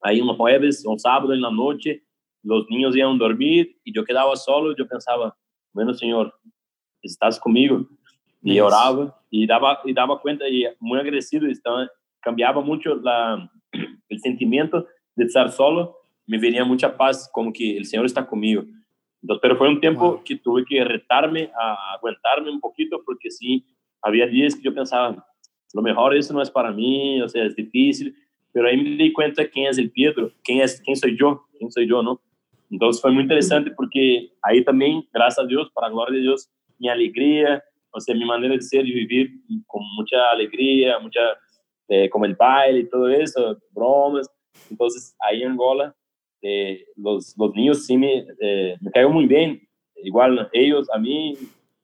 ahí un jueves, un sábado en la noche, los niños iban a dormir y yo quedaba solo, yo pensaba, bueno, Señor, estás conmigo y oraba y daba, y daba cuenta y muy agradecido, estaba, cambiaba mucho la, <clears throat> el sentimiento de estar solo, me venía mucha paz, como que el Señor está conmigo. Entonces, pero fue un tiempo que tuve que retarme a aguantarme un poquito, porque sí, había días que yo pensaba, lo mejor eso no es para mí, o sea, es difícil, pero ahí me di cuenta quién es el Pedro, quién, es, quién soy yo, quién soy yo, ¿no? Entonces fue muy interesante porque ahí también, gracias a Dios, para la gloria de Dios, mi alegría, o sea, mi manera de ser y vivir con mucha alegría, mucha, eh, como el baile y todo eso, bromas. Entonces, ahí en Angola, eh, los, los niños sí me, eh, me caigo muy bien. Igual ellos, a mí,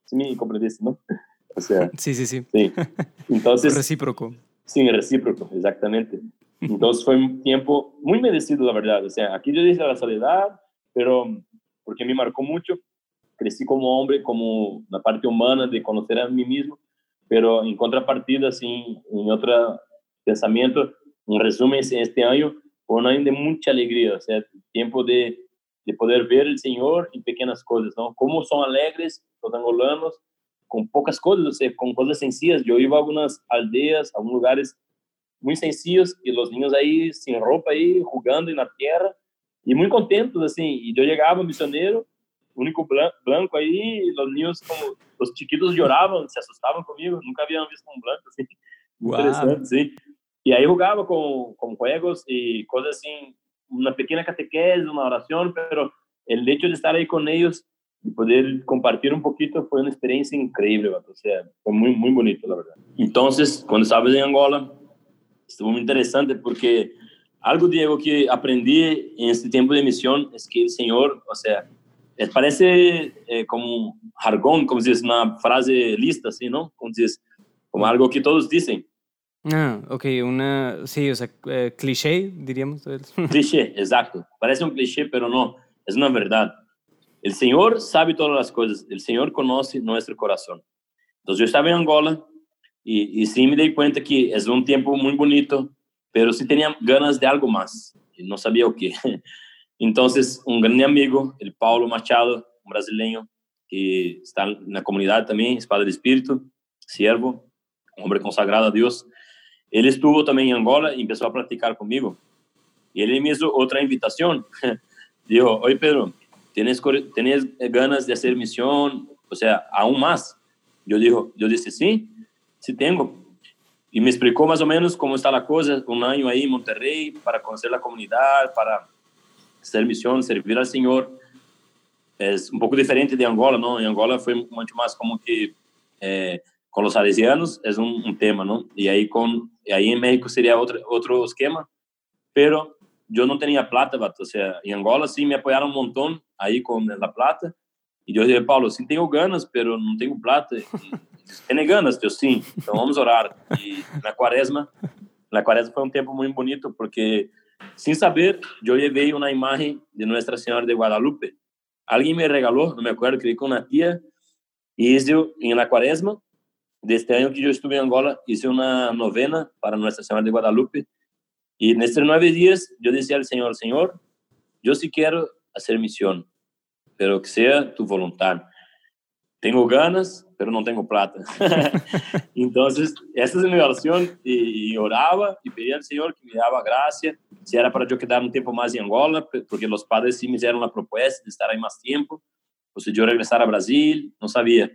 sí me comprendiste, ¿no? <laughs> O sea, sí, sí, sí. Sí. <laughs> Entonces. recíproco. Sí, recíproco, exactamente. Entonces fue un tiempo muy merecido, la verdad. O sea, aquí yo dije la soledad, pero porque me marcó mucho, crecí como hombre, como la parte humana de conocer a mí mismo, pero en contrapartida, así, en otro pensamiento, en resumen, este año fue un año de mucha alegría, o sea, tiempo de, de poder ver el Señor en pequeñas cosas, ¿no? Cómo son alegres los angolanos con pocas cosas, o sea, con cosas sencillas. Yo iba a algunas aldeas, a algunos lugares muy sencillos y los niños ahí sin ropa ahí jugando en la tierra y muy contentos así. Y yo llegaba misionero único blanco ahí, los niños como, los chiquitos lloraban, se asustaban conmigo, nunca habían visto un blanco así. <laughs> Interesante, sí. Y ahí jugaba con, con juegos y cosas así, una pequeña catequesis, una oración, pero el hecho de estar ahí con ellos y poder compartir un poquito fue una experiencia increíble, o sea, fue muy, muy bonito, la verdad. Entonces, cuando estabas en Angola, estuvo muy interesante porque algo, Diego, que aprendí en este tiempo de misión es que el Señor, o sea, parece eh, como un jargón, como si es una frase lista, así, ¿no? Como si es como algo que todos dicen. Ah, ok, una, sí, o sea, eh, cliché, diríamos. Cliché, <laughs> exacto. Parece un cliché, pero no, es una verdad. El Señor sabe todas las cosas, el Señor conoce nuestro corazón. Entonces yo estaba en Angola y, y sí me di cuenta que es un tiempo muy bonito, pero sí tenía ganas de algo más, y no sabía o qué. <laughs> Entonces, un gran amigo, el Paulo Machado, un brasileño, que está en la comunidad también, es Padre Espíritu, siervo, hombre consagrado a Dios. Él estuvo también en Angola y empezó a practicar conmigo. Y él me hizo otra invitación. <laughs> Dijo, oye Pedro, ¿tienes, ¿tienes ganas de hacer misión? O sea, aún más. Yo, dijo, yo dije, sí, sí tengo. Y me explicó más o menos cómo está la cosa, un año ahí en Monterrey, para conocer la comunidad, para hacer misión, servir al Señor. Es un poco diferente de Angola, ¿no? En Angola fue mucho más como que... Eh, con los salesianos es un, tema, ¿no? Y ahí, con, ahí en México sería otro, otro esquema, pero yo no tenía plata, o sea, en Angola sí me apoyaron un montón ahí con la plata, y yo dije, Paulo, sí tengo ganas, pero no tengo plata. ¿Tiene ganas? Yo sí, entonces vamos a orar. Y la cuaresma, la cuaresma fue un tiempo muy bonito porque sin saber, yo llevé una imagen de Nuestra Señora de Guadalupe. Alguien me regaló, no me acuerdo, creí con una tía, y hice en la cuaresma de este año que yo estuve en Angola, hice una novena para Nuestra Señora de Guadalupe. Y en estos nueve días yo decía al Señor, Señor, yo sí quiero hacer misión, pero que sea tu voluntad. Tengo ganas, pero no tengo plata. <laughs> Entonces, esta es mi oración y, oraba y pedía al Señor que me daba gracia, si era para yo quedar un tiempo más en Angola, porque los padres sí me hicieron la propuesta de estar ahí más tiempo, o si yo regresar a Brasil, no sabía.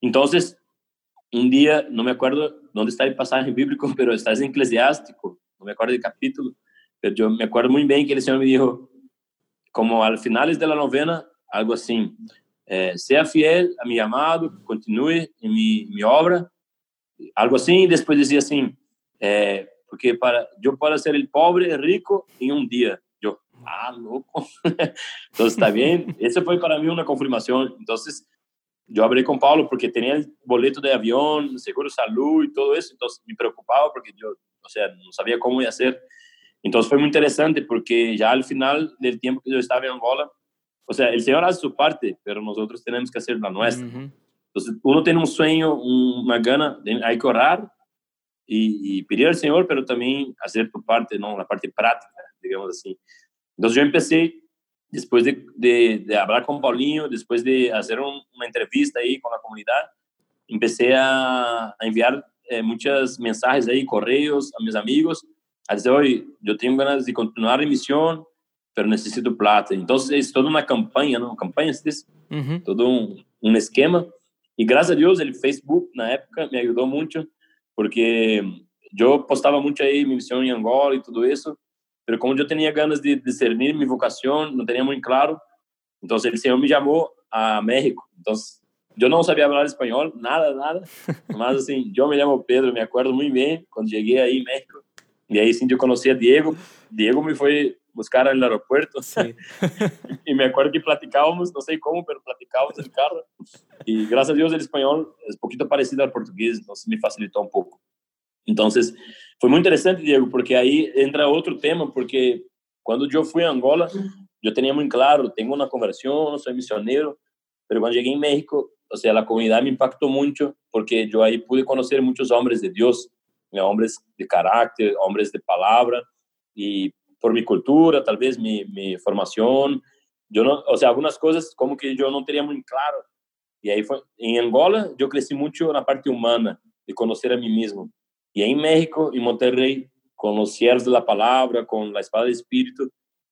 Entonces, un día, no me acuerdo dónde está el pasaje bíblico, <laughs> pero está en Eclesiástico, no me acuerdo del capítulo, pero yo me acuerdo muy bien que el Señor me dijo, como al finales de la novena, algo así, eh, sea fiel a mi llamado, continúe en mi, mi obra, algo así, y después decía así, eh, porque para, yo puedo ser el pobre rico en un día. Yo, ah, loco. <laughs> Entonces está bien, esa fue para mí una confirmación. Entonces, yo hablé con Pablo porque tenía el boleto de avión, seguro de salud y todo eso, entonces me preocupaba porque yo, o sea, no sabía cómo iba a hacer. Entonces fue muy interesante porque ya al final del tiempo que yo estaba en Angola, o sea, el Señor hace su parte, pero nosotros tenemos que hacer la nuestra. Entonces uno tiene un sueño, una gana, hay que orar y, y, pedir al Señor, pero también hacer tu parte, ¿no? La parte práctica, digamos así. Entonces yo empecé después de, de, hablar con Paulinho, después de hacer una entrevista ahí con la comunidad, empecé a, a enviar eh, muchos mensajes ahí, correos a mis amigos, a decir, hoy yo tengo ganas de continuar en misión, pero necesito plata. Entonces es toda una campaña, ¿no? Campaña, es todo un, un esquema. Y gracias a Dios el Facebook en la época me ayudó mucho, porque yo postaba mucho ahí mi misión en Angola y todo eso, pero como yo tenía ganas de discernir mi vocación, no tenía muy claro, entonces el Señor me llamó a México. Entonces yo no sabía hablar español, nada, nada. <laughs> Más así, yo me llamo Pedro, me acuerdo muy bien cuando llegué ahí a México. Y ahí sí yo conocí a Diego. Diego me fue buscar al aeropuerto. Sí. <laughs> y me acuerdo que platicábamos, no sé cómo, pero platicábamos en el carro. Y gracias a Dios el español es poquito parecido al portugués, entonces me facilitó un poco. Entonces, fue muy interesante, Diego, porque ahí entra otro tema, porque cuando yo fui a Angola, yo tenía muy claro, tengo una conversión, soy misionero, pero cuando llegué en México, o sea, la comunidad me impactó mucho, porque yo ahí pude conocer muchos hombres de Dios, hombres de carácter, hombres de palabra, y por mi cultura, tal vez mi, mi formación, yo no, o sea, algunas cosas como que yo no tenía muy claro. Y ahí fue, en Angola yo crecí mucho en la parte humana, de conocer a mí mismo. Y en México, en Monterrey, con los cierres de la palabra, con la espada de espíritu,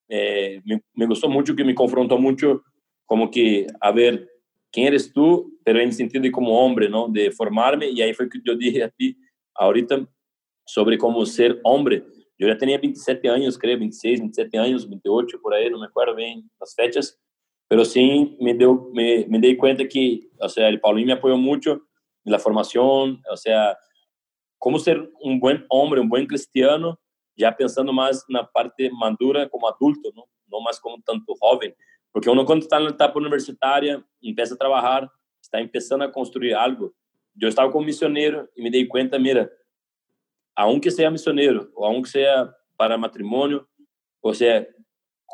eh, me, gustó mucho que me confrontó mucho como que, a ver, ¿quién eres tú? Pero en el sentido de como hombre, ¿no? De formarme. Y ahí fue que yo dije a ti, ahorita, sobre cómo ser hombre. Yo ya tenía 27 años, creo, 26, 27 años, 28, por ahí, no me acuerdo bien las fechas. Pero sí me, dio, me, me di cuenta que, o sea, el Paulinho me apoyó mucho en la formación, o sea, como ser um bom homem, um bom cristiano, já pensando mais na parte madura como adulto, não, não mais como tanto jovem, porque uno está na etapa universitária, empieza a trabalhar, está começando a construir algo. Eu estava como missioneiro e me dei conta, mira, aunque seja missioneiro, ou aunque seja para matrimônio, ou seja,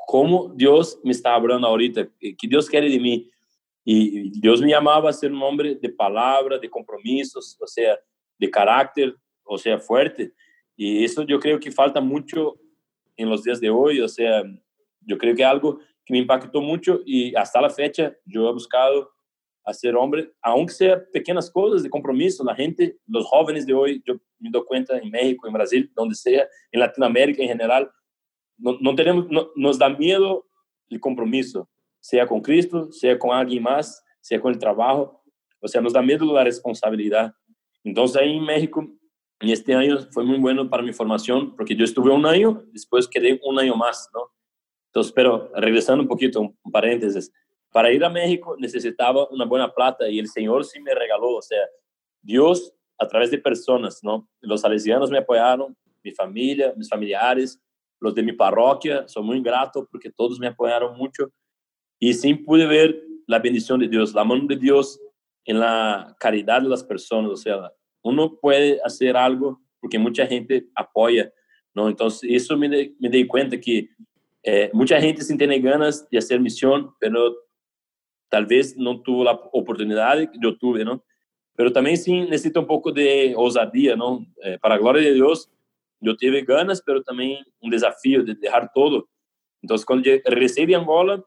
como Deus me está falando ahorita, que Deus quer de mim. E Deus me amava a ser um homem de palavra, de compromissos, ou seja, de carácter, o sea, fuerte. Y eso yo creo que falta mucho en los días de hoy, o sea, yo creo que algo que me impactó mucho y hasta la fecha yo he buscado hacer hombre, aunque sea pequeñas cosas de compromiso, la gente, los jóvenes de hoy, yo me doy cuenta en México, en Brasil, donde sea, en Latinoamérica en general, no, no tenemos, no, nos da miedo el compromiso, sea con Cristo, sea con alguien más, sea con el trabajo, o sea, nos da miedo la responsabilidad. Entonces ahí en México, y este año fue muy bueno para mi formación, porque yo estuve un año, después quedé un año más, ¿no? Entonces, pero regresando un poquito, un paréntesis, para ir a México necesitaba una buena plata y el Señor sí me regaló, o sea, Dios a través de personas, ¿no? Los salesianos me apoyaron, mi familia, mis familiares, los de mi parroquia, soy muy grato porque todos me apoyaron mucho y sí pude ver la bendición de Dios, la mano de Dios en la caridad de las personas, o sea, uno puede hacer algo porque mucha gente apoya, ¿no? Entonces, eso me, me di cuenta que eh, mucha gente sin tener ganas de hacer misión, pero tal vez no tuvo la oportunidad que yo tuve, ¿no? Pero también sí necesita un poco de osadía, ¿no? Eh, para la gloria de Dios, yo tuve ganas, pero también un desafío de dejar todo. Entonces, cuando yo regresé de Angola,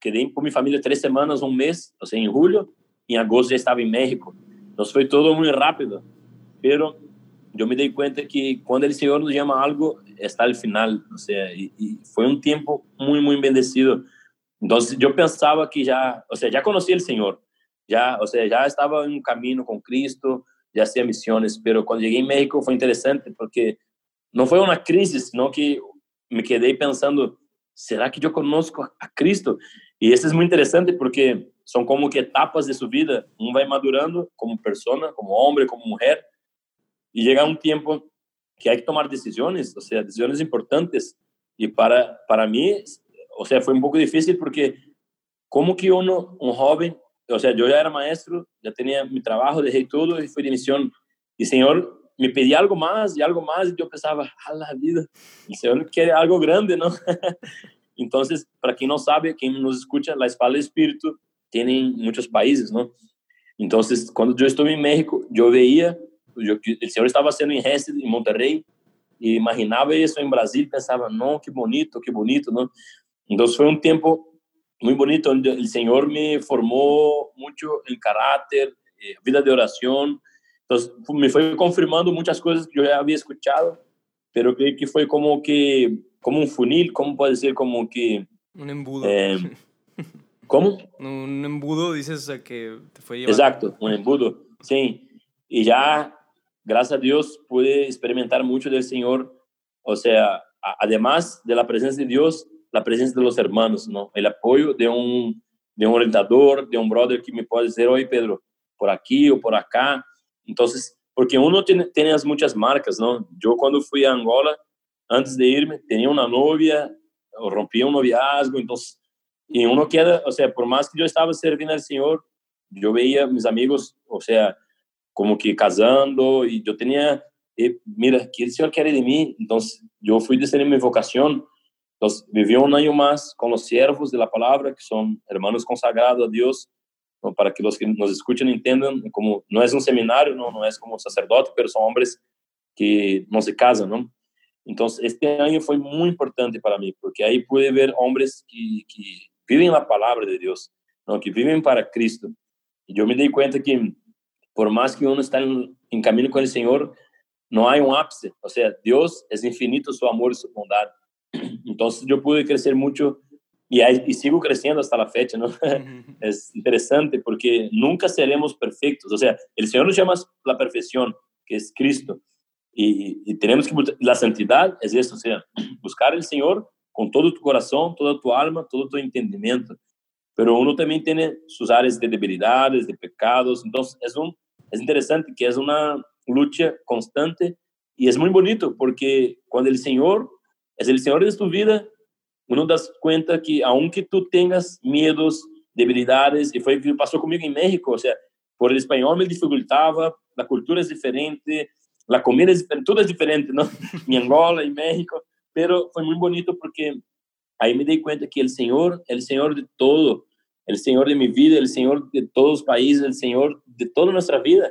quedé con mi familia tres semanas, un mes, o sea, en julio, y en agosto ya estaba en México. Entonces fue todo muy rápido, pero yo me di cuenta que cuando el Señor nos llama a algo, está al final, o sea, y, y fue un tiempo muy, muy bendecido entonces yo pensaba que ya, o sea, ya conocía al Señor, ya, o sea, ya estaba en un camino con Cristo, ya hacía misiones, pero cuando llegué a México fue interesante porque no fue una crisis, sino que me quedé pensando, ¿será que yo conozco a Cristo? Y eso es muy interesante porque son como que etapas de su vida, uno va madurando como persona, como hombre, como mujer, y llega un tiempo que hay que tomar decisiones, o sea, decisiones importantes. Y para, para mí o sea, fue un poco difícil porque como que uno, un joven, o sea, yo ya era maestro, ya tenía mi trabajo, dejé todo y fui de misión. Y Señor me pedía algo más y algo más y yo pensaba, a la vida, el Señor quiere algo grande, ¿no? <laughs> Entonces, para quien no sabe, quien nos escucha, la espalda del espíritu tiene en muchos países, ¿no? Entonces, cuando yo estuve en México, yo veía, yo, el Señor estaba haciendo en Hesse, en Monterrey, y imaginaba eso en Brasil, pensaba, no, qué bonito, qué bonito, ¿no? Entonces fue un tiempo muy bonito, donde el Señor me formó mucho el carácter, eh, vida de oración. Entonces me fue confirmando muchas cosas que yo ya había escuchado, pero creo que fue como que, como un funil, ¿cómo puede ser? Como que... Un embudo. Eh, <laughs> ¿Cómo? Un embudo, dices, que te fue llevando. Exacto, un embudo, sí. Y ya, gracias a Dios, pude experimentar mucho del Señor. O sea, además de la presencia de Dios, la presencia de los hermanos, ¿no? El apoyo de un, de un orientador, de un brother que me puede decir, oye, Pedro, por aquí o por acá. Entonces, porque uno tiene, tiene muchas marcas, ¿no? Yo cuando fui a Angola, antes de irme, tenía una novia, o rompí un noviazgo, entonces, y uno queda, o sea, por más que yo estaba sirviendo al Señor, yo veía a mis amigos, o sea, como que casando, y yo tenía, eh, mira, ¿qué el Señor quiere de mí? Entonces, yo fui de mi vocación, entonces, viví un año más con los siervos de la palabra, que son hermanos consagrados a Dios, para que los que nos escuchen entiendan, como no es un seminario, no, no es como sacerdote, pero son hombres que no se casan, ¿no? Entonces, este año fue muy importante para mí, porque ahí pude ver hombres que, que viven la palabra de Dios, ¿no? que viven para Cristo. Y yo me di cuenta que por más que uno está en, en camino con el Señor, no hay un ápice. O sea, Dios es infinito su amor y su bondad. <clears throat> Entonces yo pude crecer mucho y, y sigo creciendo hasta la fecha, ¿no? <laughs> es interesante porque nunca seremos perfectos. O sea, el Señor nos llama la perfección, que es Cristo. Y, tenemos que, la santidad es eso, o sea, <clears throat> buscar al Señor con todo tu corazón, toda tu alma, todo tu entendimiento. Pero uno también tiene sus áreas de debilidades, de pecados. Entonces es, un, es interesante que es una lucha constante y es muy bonito porque cuando el Señor es el Señor de tu vida, uno das cuenta que aunque tú tengas miedos, debilidades, y fue lo que pasó conmigo en México, o sea, por el español me dificultaba, la cultura es diferente, la comida es diferente, todo es diferente, ¿no? <laughs> en Angola, en México, pero fue muy bonito porque ahí me di cuenta que el Señor, el Señor de todo, el Señor de mi vida, el Señor de todos los países, el Señor de toda nuestra vida.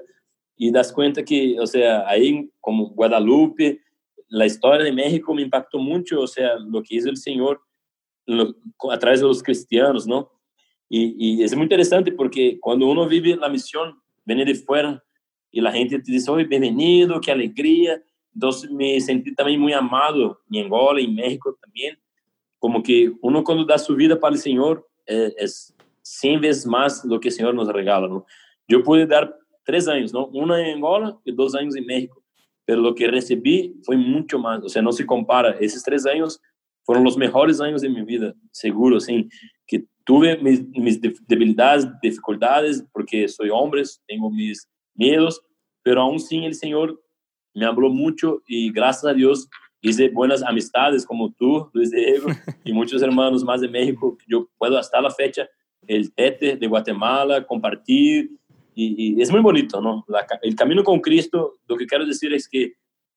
y das cuenta que, o sea, ahí como Guadalupe, la historia de México me impactó mucho, o sea, lo que hizo el Señor a través de los cristianos, ¿no? Y, y, es muy interesante porque cuando uno vive la misión, viene de fuera y la gente te dice, oye, bienvenido, qué alegría. Entonces me sentí también muy amado en Angola, en México también. Como que uno cuando da su vida para el Señor eh, es 100 veces más lo que el Señor nos regala, ¿no? Yo pude dar tres años, ¿no? Una en Angola y dos años en México. Pero lo que recibí fue mucho más, o sea, no se compara. Esos tres años fueron los mejores años de mi vida, seguro, sí. Que tuve mis, mis debilidades, dificultades, porque soy hombre, tengo mis miedos, pero aún sin el Señor me habló mucho y gracias a Dios hice buenas amistades como tú, Luis Diego, <laughs> y muchos hermanos más de México. Yo puedo hasta la fecha, el Tete de Guatemala, compartir, y, es muy bonito, ¿no? El camino con Cristo, lo que quiero decir es que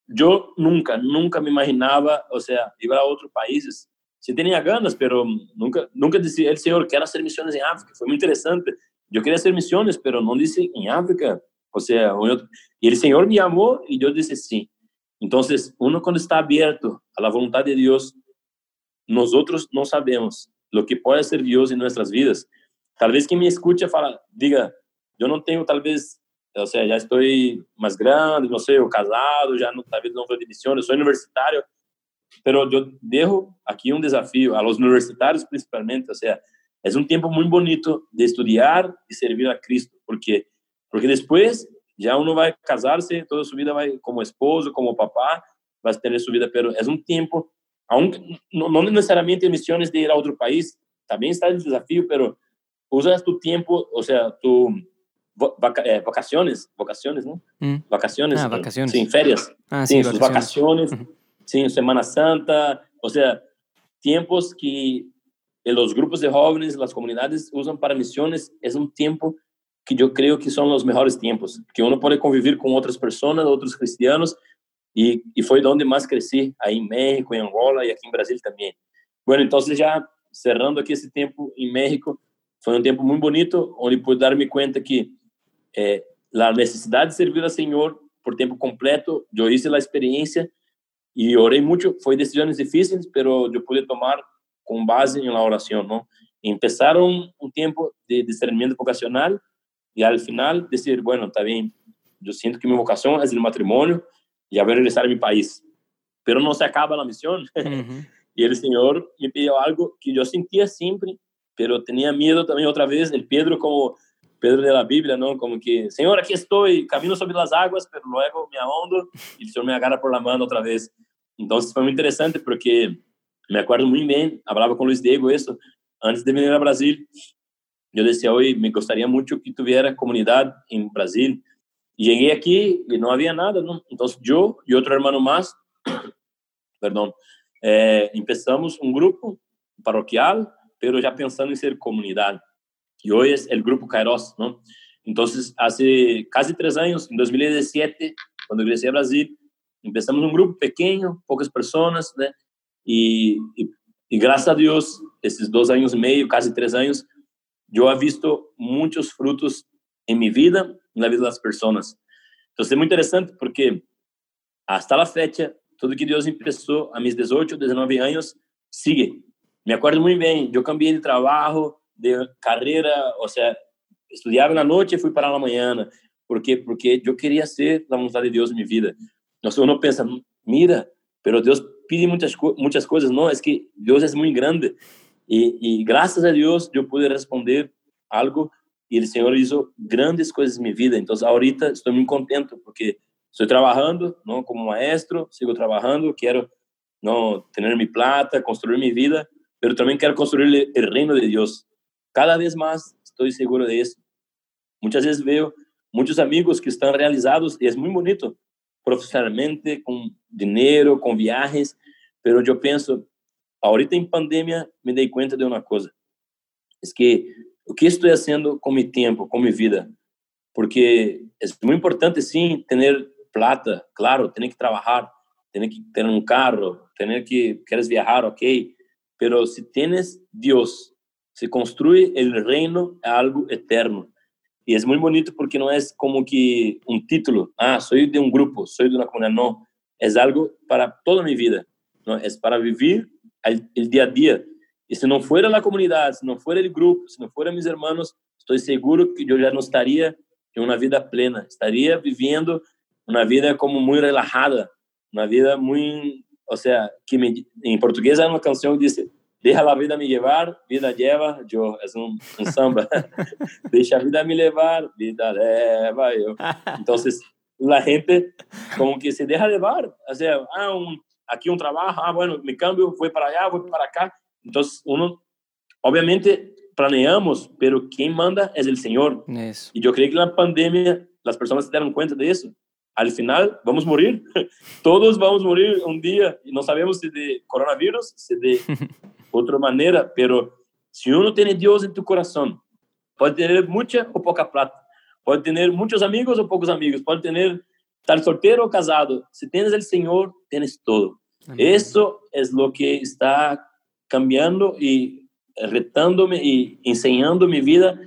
yo nunca, nunca me imaginaba, o sea, ir a otros países. Sí tenía ganas, pero nunca, nunca decía el Señor, quiero hacer misiones en África. Fue muy interesante. Yo quería hacer misiones, pero no dice en África. O sea, y el Señor me llamó y yo dije sí. Entonces, uno cuando está abierto a la voluntad de Dios, nosotros no sabemos lo que puede hacer Dios en nuestras vidas. Tal vez quien me escucha fala, diga, yo no tengo tal vez o sea, ya estoy más grande, no sé, o casado, ya no, tal vez no fue de misiones, soy universitario, pero yo dejo aquí un desafío a los universitarios principalmente, o sea, es un tiempo muy bonito de estudiar y servir a Cristo, porque, porque después ya uno va a casarse, toda su vida va como esposo, como papá, va a tener su vida, pero es un tiempo, aunque no necesariamente misiones de ir a otro país, también está el desafío, pero usas tu tiempo, o sea, tu eh, vacaciones, vacaciones, ¿no? Mm. Vacaciones. Ah, vacaciones. Sí, ferias. Ah, sí, sus vacaciones. Sí, Semana Santa. O sea, tiempos que los grupos de jóvenes, las comunidades usan para misiones, es un tiempo que yo creo que son los mejores tiempos, que uno puede convivir con otras personas, otros cristianos, y, y fue donde más crecí, ahí en México, en Angola y aquí en Brasil también. Bueno, entonces ya cerrando aquí ese tiempo en México, fue un tiempo muy bonito, donde pude darme cuenta que eh, la necesidad de servir al Señor por tiempo completo. Yo hice la experiencia y oré mucho. Fue decisiones difíciles, pero yo pude tomar con base en la oración, ¿no? Empezaron un tiempo de discernimiento vocacional y al final decir, bueno, está bien, yo siento que mi vocación es el matrimonio y a ver regresar a mi país. Pero no se acaba la misión. <laughs> y el Señor me pidió algo que yo sentía siempre, pero tenía miedo también otra vez. El Pedro como Pedro de la Biblia, ¿no? Como que, Señor, aquí estoy, camino sobre las aguas, pero luego me ahondo y el Señor me agarra por la mano otra vez. Entonces fue muy interesante porque me acuerdo muy bien, hablaba con Luis Diego eso, antes de venir a Brasil, yo decía, hoy me gustaría mucho que tuviera comunidad en Brasil. Y llegué aquí y no había nada, ¿no? Entonces yo y otro hermano más, <coughs> perdón, eh, empezamos un grupo parroquial, pero ya pensando en ser comunidad y hoy es el Grupo Kairos, ¿no? Entonces, hace casi tres años, en 2017, cuando ingresé a Brasil, empezamos un grupo pequeño, pocas personas, ¿no? Y, y, gracias a Dios, estos dos años y medio, casi tres años, yo he visto muchos frutos en mi vida, en la vida de las personas. Entonces, es muy interesante porque hasta la fecha, todo que Dios empezó a mis 18, 19 años, sigue. Me acuerdo muy bien, yo cambié de trabajo, de carreira, ou seja, estudava na noite e fui para a manhã. Por quê? Porque eu queria ser a vontade de Deus em minha vida. Nosso uno pensa, mira, pero Deus pede muitas muitas coisas. Não, é que Deus é muito grande. E, e graças a Deus eu pude responder algo e o Senhor hizo grandes coisas em minha vida. Então, ahorita estou muito contente porque estou trabalhando, não como maestro, sigo trabalhando, quero não ter minha plata, construir minha vida, mas também quero construir o reino de Deus. Cada vez más estoy seguro de eso. Muchas veces veo muchos amigos que están realizados y es muy bonito profesionalmente, con dinero, con viajes, pero yo pienso, ahorita en pandemia me di cuenta de una cosa, es que o que estoy haciendo con mi tiempo, con mi vida, porque es muy importante sí tener plata, claro, tener que trabajar, tener que tener un carro, tener que quieres viajar, ok, pero si tienes Dios se construye el reino a algo eterno. Y es muy bonito porque no es como que un título, ah, soy de un grupo, soy de una comunidad, no, es algo para toda mi vida, ¿no? es para vivir el, día a día. Y si no fuera la comunidad, si no fuera el grupo, si no fueran mis hermanos, estoy seguro que yo ya no estaría en una vida plena, estaría viviendo una vida como muy relajada, una vida muy, o sea, que me, en portugués hay una canción que dice, deja la vida me llevar, vida lleva yo, es un, un samba, <laughs> deja vida me llevar, vida lleva yo. <laughs> Entonces, la gente como que se deja llevar, o sea, ah, un, aquí un trabajo, ah, bueno, mi cambio fue para allá, voy para acá. Entonces, uno, obviamente, planeamos, pero quien manda es el Señor. Y yo creo que la pandemia, las personas se dieron cuenta de eso. Al final, vamos a morir. <laughs> Todos vamos a morir un día. Y no sabemos si de coronavirus, si de otra manera, pero si uno tiene Dios en tu corazón, puede tener mucha o poca plata, puede tener muchos amigos o pocos amigos, puede tener tal soltero o casado. Si tienes el Señor, tienes todo. Eso es lo que está cambiando y retándome y enseñando mi vida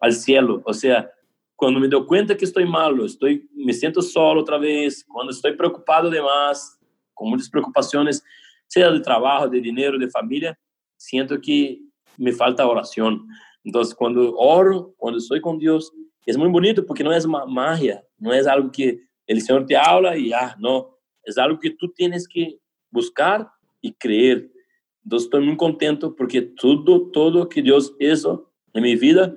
al cielo. O sea, cuando me doy cuenta que estoy malo, estoy, me siento solo otra vez, cuando estoy preocupado de más, con muchas preocupaciones, sea de trabajo, de dinero, de familia, siento que me falta oración. Entonces, cuando oro, cuando estoy con Dios, es muy bonito porque no es magia, no es algo que el Señor te habla y ya, no, es algo que tú tienes que buscar y creer. Entonces, estoy muy contento porque todo, todo que Dios hizo en mi vida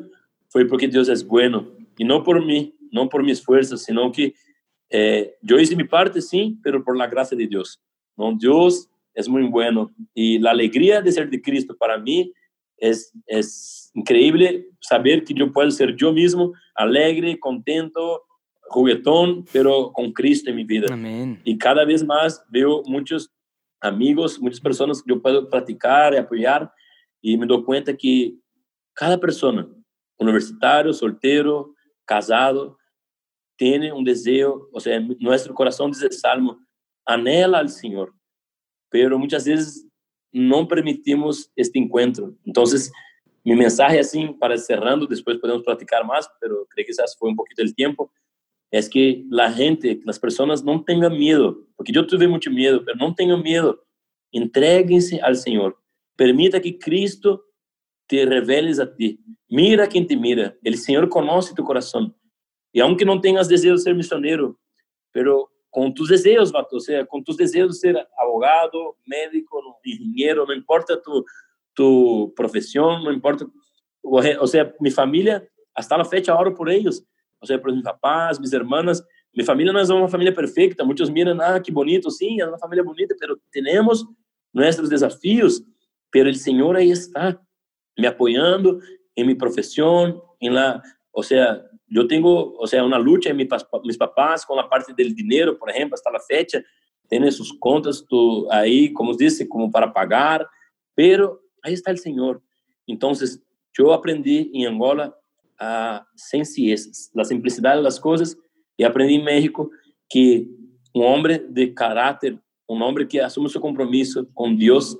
fue porque Dios es bueno y no por mí, no por mis fuerzas, sino que eh, yo hice mi parte, sí, pero por la gracia de Dios. ¿no? Dios es muy bueno. Y la alegría de ser de Cristo para mí es, es increíble saber que yo puedo ser yo mismo, alegre, contento, juguetón, pero con Cristo en mi vida. Y cada vez más veo muchos amigos, muchas personas que yo puedo platicar y apoyar y me doy cuenta que cada persona, universitario, soltero, casado, tiene un deseo, o sea, nuestro corazón dice el Salmo, anhela al Señor, pero muchas veces no permitimos este encuentro. Entonces, mi mensaje así, para cerrando, después podemos platicar más, pero creo que quizás fue un poquito el tiempo, es que la gente, las personas no tengan miedo, porque yo tuve mucho miedo, pero no tengan miedo, entreguense al Señor, permita que Cristo te reveles a ti, mira quien te mira, el Señor conoce tu corazón, y aunque no tengas deseo de ser misionero, pero con tus deseos, vato, o sea, con tus deseos de ser abogado, médico, ingeniero, no importa tu, tu profesión, no importa, o sea, mi familia, hasta la fecha oro por ellos, o sea, por mis papás, mis hermanas, mi familia no es una familia perfecta, muchos miran, ah, qué bonito, sí, es una familia bonita, pero tenemos nuestros desafíos, pero el Señor ahí está, me apoyando en mi profesión, en la, o sea, yo tengo, o sea, una lucha en mi, mis papás con la parte del dinero, por ejemplo, hasta la fecha, tienen sus contas tú, ahí, como dice, como para pagar, pero ahí está el Señor. Entonces, yo aprendí en Angola a sencillez, la simplicidad de las cosas, y aprendí en México que un hombre de carácter, un hombre que asume su compromiso con Dios,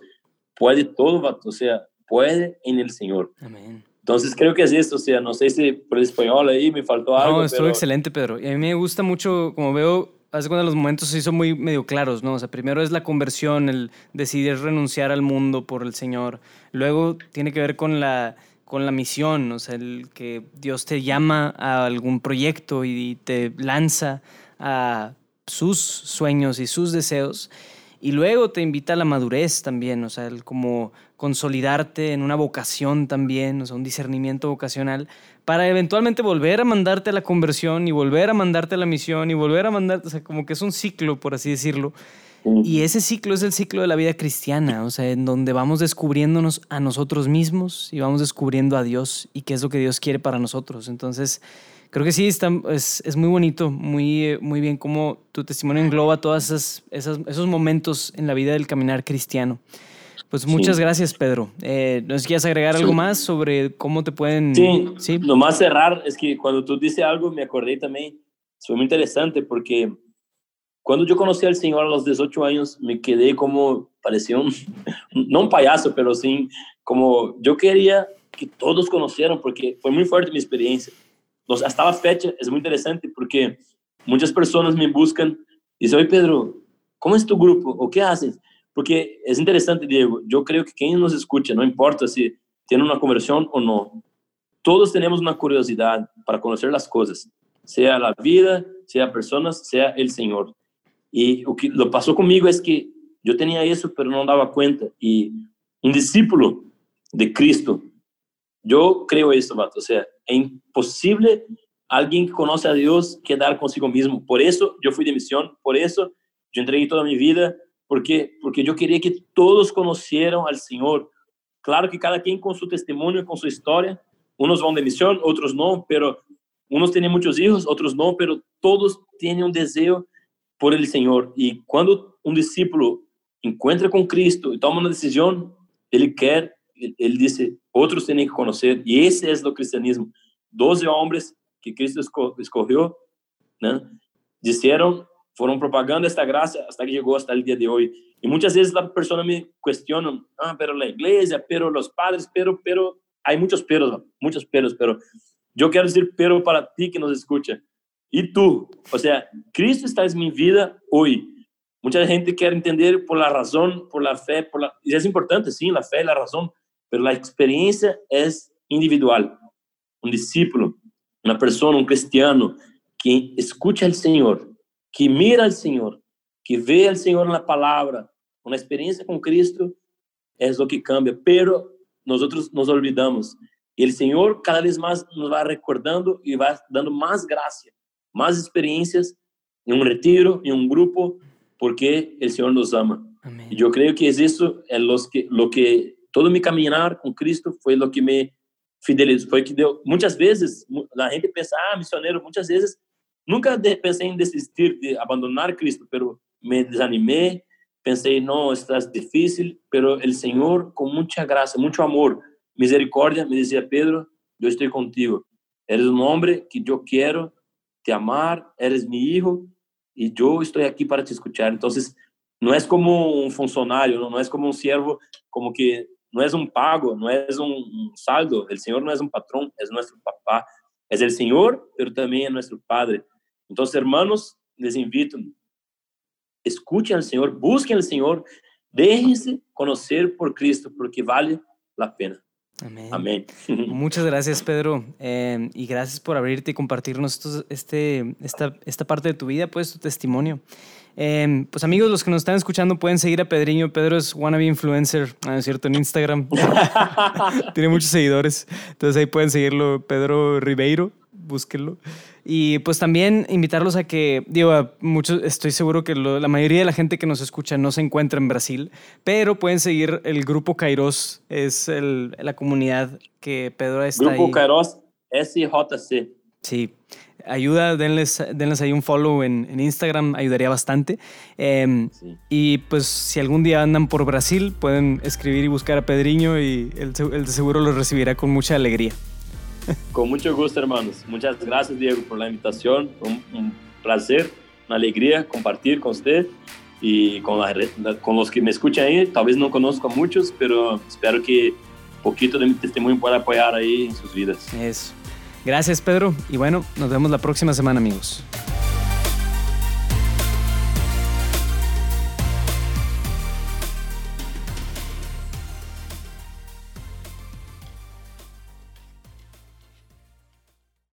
puede todo, o sea, puede en el Señor. Amén. Entonces creo que es esto, o sea, no sé si por el español ahí me faltó algo. No, estuvo excelente, Pedro. Y a mí me gusta mucho, como veo, hace cuando los momentos se hizo muy medio claros, ¿no? O sea, primero es la conversión, el decidir renunciar al mundo por el Señor. Luego tiene que ver con la, con la misión, o sea, el que Dios te llama a algún proyecto y te lanza a sus sueños y sus deseos. Y luego te invita a la madurez también, o sea, el como consolidarte en una vocación también, o sea, un discernimiento vocacional, para eventualmente volver a mandarte a la conversión y volver a mandarte a la misión y volver a mandarte, o sea, como que es un ciclo, por así decirlo. Y ese ciclo es el ciclo de la vida cristiana, o sea, en donde vamos descubriéndonos a nosotros mismos y vamos descubriendo a Dios y qué es lo que Dios quiere para nosotros. Entonces, creo que sí, está, es, es, muy bonito, muy, muy bien cómo tu testimonio engloba todos esos, esos momentos en la vida del caminar cristiano. Pues muchas gracias, Pedro. Eh, ¿Nos quieres agregar algo más sobre cómo te pueden...? Sí, sí, lo más cerrar es que cuando tú dices algo me acordé también, fue muy interesante porque cuando yo conocí al Señor a los 18 años me quedé como, parecía un, <laughs> no un payaso, pero sí, como yo quería que todos conocieran porque fue muy fuerte mi experiencia hasta la fecha es muy interesante porque muchas personas me buscan y dicen, oye Pedro, ¿cómo es tu grupo? ¿O qué haces? Porque es interesante, Diego, yo creo que quien nos escucha, no importa si tiene una conversión o no, todos tenemos una curiosidad para conocer las cosas, sea la vida, sea personas, sea el Señor. Y lo que pasó conmigo es que yo tenía eso, pero no daba cuenta. Y un discípulo de Cristo, yo creo esto, o sea, es imposible alguien que conoce a Dios quedar consigo mismo. Por eso yo fui de misión, por eso yo entregué toda mi vida, porque, porque yo quería que todos conocieran al Señor. Claro que cada quien con su testimonio, con su historia, unos van de misión, otros no, pero unos tienen muchos hijos, otros no, pero todos tienen un deseo por el Señor. Y cuando un discípulo encuentra con Cristo y toma una decisión, él quiere, él, dice, otros tienen que conocer. Y ese es lo cristianismo. Doce hombres que Cristo escogió, ¿no? Dijeron, fueron propagando esta gracia hasta que llegó hasta el día de hoy. Y muchas veces la persona me cuestiona, ah, pero la iglesia, pero los padres, pero, pero, hay muchos peros, muchos peros, pero yo quiero decir pero para ti que nos escucha. Y tú, o sea, Cristo está en mi vida hoy. Mucha gente quiere entender por la razón, por la fe, por la... y es importante, sí, la fe, la razón, pero la experiencia es individual. Un discípulo, una persona, un cristiano que escucha al Señor, que mira al Señor, que ve al Señor en la palabra, una experiencia con Cristo, es lo que cambia. Pero nosotros nos olvidamos. Y el Señor cada vez más nos va recordando y va dando más gracia, más experiencias en un retiro, en un grupo, porque el Señor nos ama. Y yo creo que es eso, es los que, lo que todo mi caminar con Cristo fue lo que me fidelizó, fue que dio, muchas veces la gente pensa, ah, misionero, muchas veces nunca pensé en desistir de abandonar Cristo, pero me desanimé, pensé, no, estás difícil, pero el Señor con mucha gracia, mucho amor, misericordia, me decía, Pedro, yo estoy contigo. Eres un hombre que yo quiero te amar, eres mi hijo y yo estoy aquí para te escuchar. Entonces, no es como un funcionario, no, no es como un siervo, como que no es un pago, no es un saldo. El Señor no es un patrón, es nuestro papá. Es el Señor, pero también es nuestro Padre. Entonces, hermanos, les invito, escuchen al Señor, busquen al Señor, déjense conocer por Cristo, porque vale la pena. Amén. Amén. <laughs> Muchas gracias, Pedro. Eh, y gracias por abrirte y compartirnos este, esta, esta parte de tu vida, pues tu testimonio. Eh, pues amigos, los que nos están escuchando pueden seguir a Pedriño. Pedro es wannabe influencer, ¿no es cierto? En Instagram. <laughs> Tiene muchos seguidores. Entonces ahí pueden seguirlo, Pedro Ribeiro búsquenlo. Y pues también invitarlos a que, digo, muchos, estoy seguro que la mayoría de la gente que nos escucha no se encuentra en Brasil, pero pueden seguir el Grupo Kairos, es el, la comunidad que Pedro está Grupo ahí. Kairos SJC. Sí, ayuda, denles, denles ahí un follow en, en Instagram, ayudaría bastante. Em, y pues si algún día andan por Brasil, pueden escribir y buscar a Pedriño y él, él seguro los recibirá con mucha alegría. Con mucho gusto, hermanos. Muchas gracias, Diego, por la invitación. Un, placer, una alegría compartir con usted y con, con los que me escuchan ahí. Tal vez no conozco a muchos, pero espero que un poquito de mi testimonio pueda apoyar ahí en sus vidas. Eso. Gracias, Pedro. Y bueno, nos vemos la próxima semana, amigos.